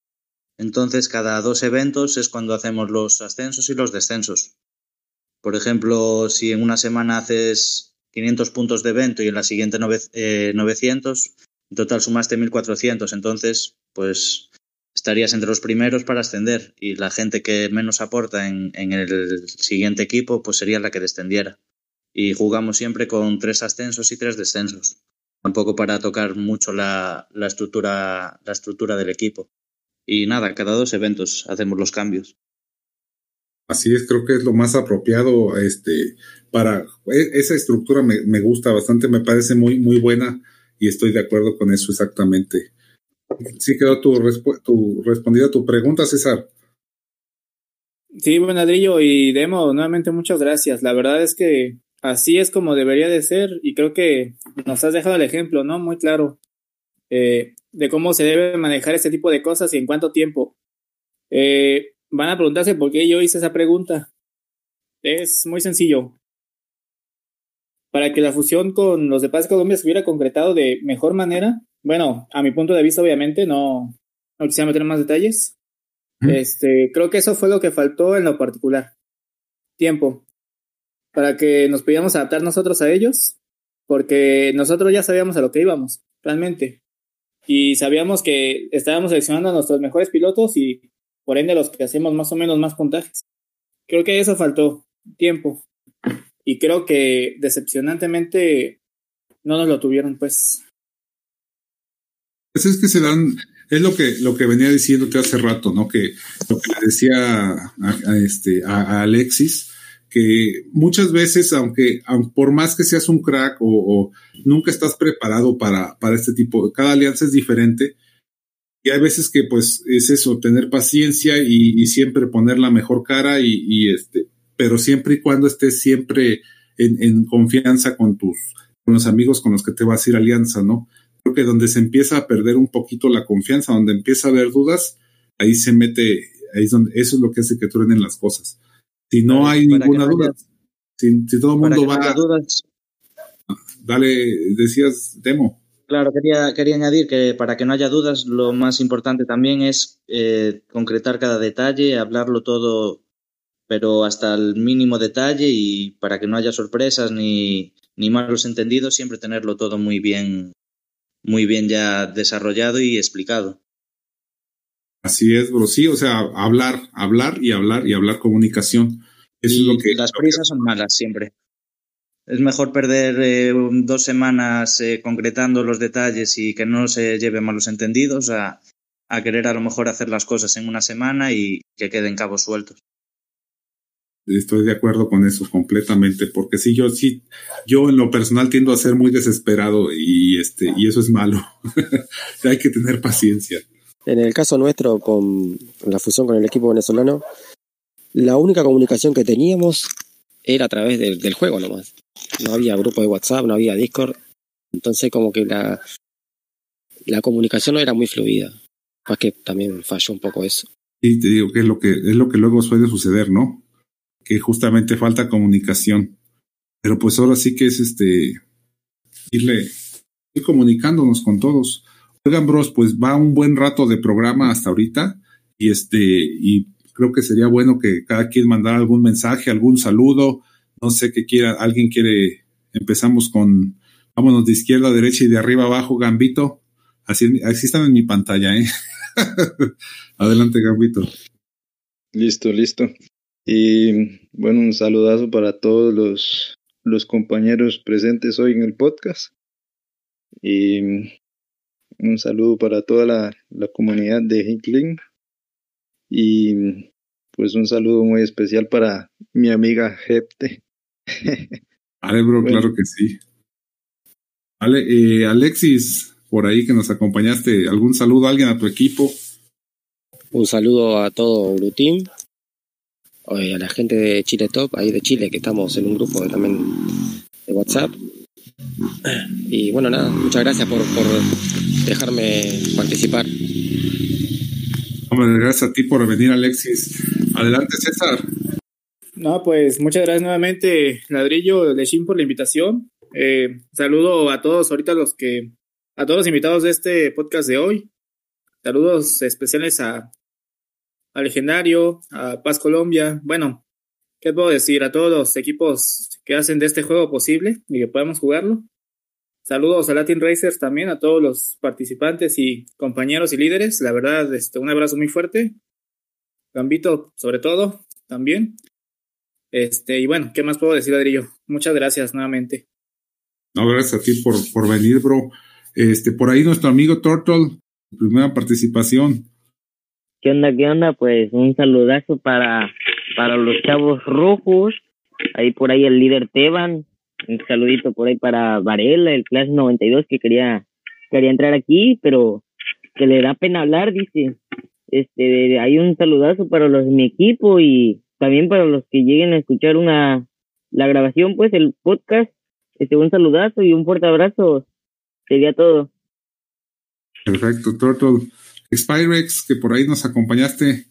Entonces, cada dos eventos es cuando hacemos los ascensos y los descensos. Por ejemplo, si en una semana haces 500 puntos de evento y en la siguiente nove- eh, 900, en total sumaste 1400. Entonces, pues estarías entre los primeros para ascender y la gente que menos aporta en, el siguiente equipo, pues sería la que descendiera y jugamos siempre con tres ascensos y tres descensos. Tampoco para tocar mucho la, la estructura, la estructura del equipo. Y nada, cada dos eventos hacemos los cambios. Así es, creo que es lo más apropiado, este, para e- esa estructura me, me gusta bastante, me parece muy, muy buena y estoy de acuerdo con eso exactamente. Sí quedó tu, respu- tu respondida tu pregunta, César. Sí, buen ladrillo y Demo, nuevamente muchas gracias. La verdad es que así es como debería de ser y creo que nos has dejado el ejemplo, ¿no? Muy claro eh, de cómo se debe manejar este tipo de cosas y en cuánto tiempo. Eh, van a preguntarse por qué yo hice esa pregunta. Es muy sencillo. Para que la fusión con los de Paz Colombia se hubiera concretado de mejor manera, bueno, a mi punto de vista, obviamente, no, no quisiera meter más detalles. Ujú. Este, creo que eso fue lo que faltó en lo particular. Tiempo. Para que nos pudiéramos adaptar nosotros a ellos, porque nosotros ya sabíamos a lo que íbamos, realmente. Y sabíamos que estábamos seleccionando a nuestros mejores pilotos y por ende los que hacemos más o menos más puntajes. Creo que eso faltó, tiempo. Y creo que decepcionantemente no nos lo tuvieron, pues. Pues es que se dan, es lo que, lo que venía diciendo que hace rato, ¿no? Que lo que le decía a, este, a, Alexis, que muchas veces, aunque, aun por más que seas un crack o, nunca estás preparado para, para este tipo, cada alianza es diferente. Y hay veces que pues es eso, tener paciencia y, siempre poner la mejor cara y, este, pero siempre y cuando estés siempre en, en confianza con tus, con los amigos con los que te vas a ir alianza, ¿no? Creo que donde se empieza a perder un poquito la confianza, donde empieza a haber dudas, ahí se mete, ahí es donde, eso es lo que hace que truenen las cosas. Si no Para- hay para ninguna no duda, haya- si, si todo el mundo no va, haya dudas, dale, decías demo. Claro, quería, quería añadir que para que no haya dudas, lo más importante también es eh, concretar cada detalle, hablarlo todo, pero hasta el mínimo detalle y para que no haya sorpresas ni, ni malos entendidos, siempre tenerlo todo muy bien, muy bien ya desarrollado y explicado. Así es, bro. Sí, o sea, hablar, hablar y hablar y hablar comunicación. Eso y es lo que. las prisas son malas siempre. Es mejor perder eh, dos semanas eh, concretando los detalles y que no se lleven malos entendidos a, a querer a lo mejor hacer las cosas en una semana y que queden cabos sueltos. Estoy de acuerdo con eso completamente, porque sí, yo sí, yo en lo personal tiendo a ser muy desesperado y este, y eso es malo. Hay que tener paciencia. En el caso nuestro, con la fusión con el equipo venezolano, la única comunicación que teníamos era a través del, del juego nomás. No había grupo de WhatsApp, no había Discord. Entonces como que la, la comunicación no era muy fluida. Más que también falló un poco eso. Y te digo que es lo que es lo que luego suele suceder, ¿no? Que justamente falta comunicación. Pero pues ahora sí que es este irle ir comunicándonos con todos. Oigan, bros, pues va un buen rato de programa hasta ahorita y este y creo que sería bueno que cada quien mandara algún mensaje, algún saludo, no sé qué quiera, alguien quiere empezamos con vámonos de izquierda a derecha y de arriba abajo, Gambito. Así, así están en mi pantalla, ¿eh? Adelante, Gambito. Listo, listo. Y bueno, un saludazo para todos los, los compañeros presentes hoy en el podcast. Y un saludo para toda la, la comunidad de Hinkling. Y pues un saludo muy especial para mi amiga Jepte. Vale, bro, Bueno. claro que sí. Vale, eh, Alexis, por ahí que nos acompañaste, ¿algún saludo a alguien a tu equipo? Un saludo a todo Urutim, a la gente de Chile Top, ahí de Chile, que estamos en un grupo de- también de WhatsApp. Y bueno, nada, muchas gracias por, por dejarme participar. Hombre, gracias a ti por venir, Alexis. Adelante, César. No, pues muchas gracias nuevamente, Ladrillo de Shin, por la invitación. Eh, saludo a todos ahorita los que, a todos los invitados de este podcast de hoy. Saludos especiales a, a Legendario, a Paz Colombia. Bueno, ¿qué puedo decir? A todos los equipos que hacen de este juego posible y que podamos jugarlo. Saludos a Latin Racers también, a todos los participantes y compañeros y líderes. La verdad, este, un abrazo muy fuerte. Gambito, sobre todo, también. Este, y bueno, ¿qué más puedo decir, Adrillo? Muchas gracias nuevamente. No, gracias a ti por, por venir, bro. Este, por ahí nuestro amigo Turtle, primera participación. ¿Qué onda, qué onda? Pues un saludazo para, para los chavos rojos. Ahí por ahí el líder Teban, un saludito por ahí para Varela, el clase 92 que quería quería entrar aquí, pero que le da pena hablar, dice. Este, hay un saludazo para los de mi equipo y también para los que lleguen a escuchar una la grabación, pues el podcast. Este, un saludazo y un fuerte abrazo. Sería todo. Perfecto, Turtle. Spirex, que por ahí nos acompañaste.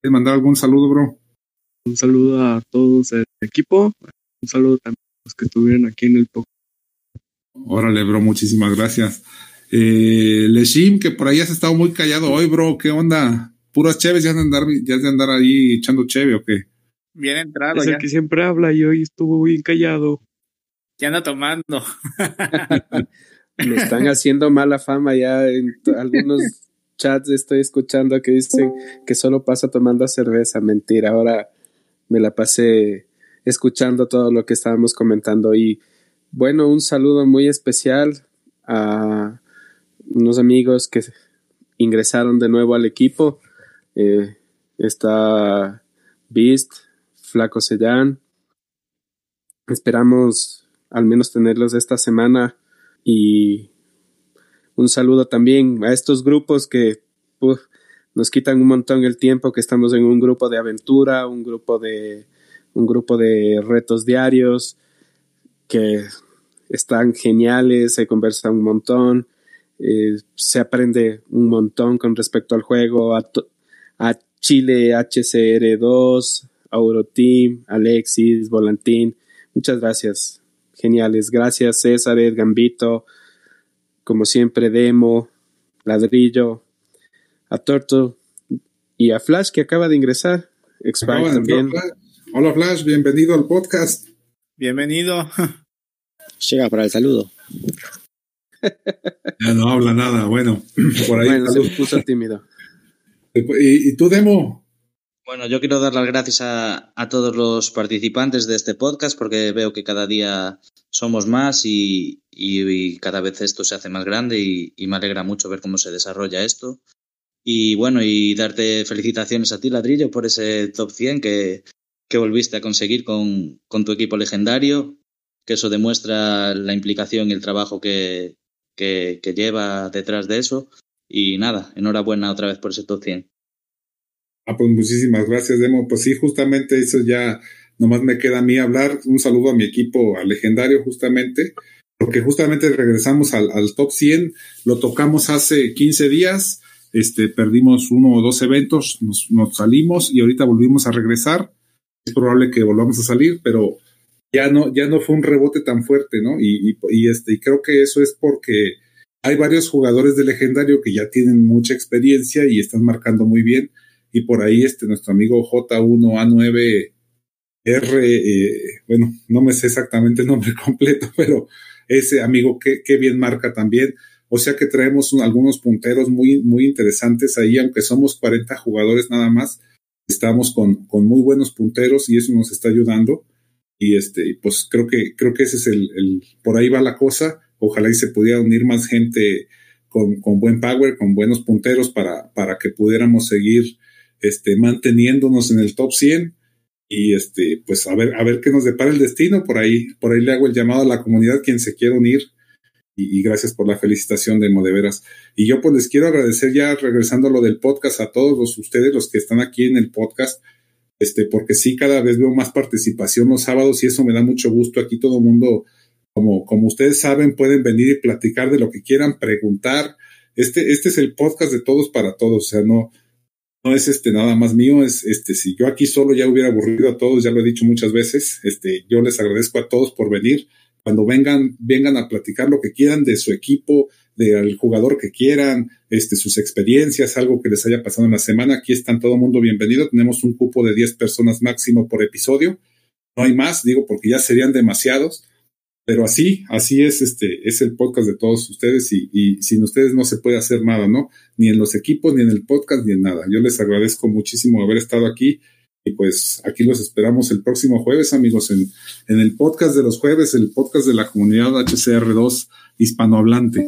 ¿Quieres mandar algún saludo, bro? Un saludo a todos el equipo. Un saludo también los que estuvieron aquí en el podcast. Órale, bro, muchísimas gracias. Eh, Leshim, que por ahí has estado muy callado hoy, bro, ¿qué onda? Puras cheves, ya de andar, ya de andar ahí echando cheve o qué? Bien entrado Es ya. el que siempre habla y hoy estuvo bien callado. Ya anda tomando. Me están haciendo mala fama ya en algunos chats estoy escuchando que dicen que solo pasa tomando cerveza. Mentira, ahora me la pasé escuchando todo lo que estábamos comentando y bueno, un saludo muy especial a unos amigos que ingresaron de nuevo al equipo. Eh, está Beast, Flaco Sellán. Esperamos al menos tenerlos esta semana y un saludo también a estos grupos que nos quitan un montón el tiempo, que estamos en un grupo de aventura, un grupo de un grupo de retos diarios que están geniales, se conversa un montón, eh, se aprende un montón con respecto al juego, a, a Chile HCR2, Euroteam, Alexis, Volantín, muchas gracias, geniales, gracias César, Gambito, como siempre Demo, Ladrillo, a Turtle y a Flash que acaba de ingresar, Expire Acaba de también. Flash. Hola Flash, bienvenido al podcast. Bienvenido. Llega para el saludo. Ya no habla nada, bueno, por ahí. Bueno, se puso tímido. ¿Y, y tú, Demo? Bueno, yo quiero dar las gracias a, a todos los participantes de este podcast porque veo que cada día somos más y, y- cada vez esto se hace más grande y, y me alegra mucho ver cómo se desarrolla esto. Y bueno, y darte felicitaciones a ti, Ladrillo, por ese top 100 que, que volviste a conseguir con, con tu equipo legendario, que eso demuestra la implicación y el trabajo que, que, que lleva detrás de eso. Y nada, enhorabuena otra vez por ese top 100. Ah, pues muchísimas gracias, Demo. Pues sí, justamente eso ya nomás me queda a mí hablar. Un saludo a mi equipo, al legendario, justamente, porque justamente regresamos al, al top 100. Lo tocamos hace 15 días. Este, perdimos uno o dos eventos, nos, nos salimos y ahorita volvimos a regresar. Es probable que volvamos a salir, pero ya no, ya no fue un rebote tan fuerte, ¿no? Y, y, y este, y creo que eso es porque hay varios jugadores de legendario que ya tienen mucha experiencia y están marcando muy bien y por ahí este nuestro amigo J1A9R, eh, bueno, no me sé exactamente el nombre completo, pero ese amigo que, que bien marca también. O sea que traemos un- algunos punteros muy, muy interesantes ahí, aunque somos 40 jugadores nada más, estamos con, con muy buenos punteros y eso nos está ayudando. Y este, pues creo que, creo que ese es el, el, por ahí va la cosa. Ojalá y se pudiera unir más gente con, con buen power, con buenos punteros para, para que pudiéramos seguir este, manteniéndonos en el top 100 y este, pues a ver, a ver qué nos depara el destino. Por ahí, por ahí le hago el llamado a la comunidad quien se quiera unir. Y, gracias por la felicitación de Modeveras. Y yo pues les quiero agradecer ya regresando a lo del podcast a todos los, ustedes, los que están aquí en el podcast, este, porque sí, cada vez veo más participación los sábados y eso me da mucho gusto. Aquí todo el mundo, como, como ustedes saben, pueden venir y platicar de lo que quieran, preguntar. Este, este es el podcast de todos para todos, o sea, no, no es este nada más mío, es este, si yo aquí solo ya hubiera aburrido a todos, ya lo he dicho muchas veces, este, yo les agradezco a todos por venir, cuando vengan, vengan a platicar lo que quieran de su equipo, del jugador que quieran, este, sus experiencias, algo que les haya pasado en la semana. Aquí están todo el mundo bienvenido. Tenemos un cupo de 10 personas máximo por episodio. No hay más, digo, porque ya serían demasiados. Pero así, así es, este, es el podcast de todos ustedes y, sin ustedes no se puede hacer nada, ¿no? Ni en los equipos, ni en el podcast, ni en nada. Yo les agradezco muchísimo haber estado aquí y pues aquí los esperamos el próximo jueves, amigos, en, en el podcast de los jueves, el podcast de la comunidad HCR2 hispanohablante.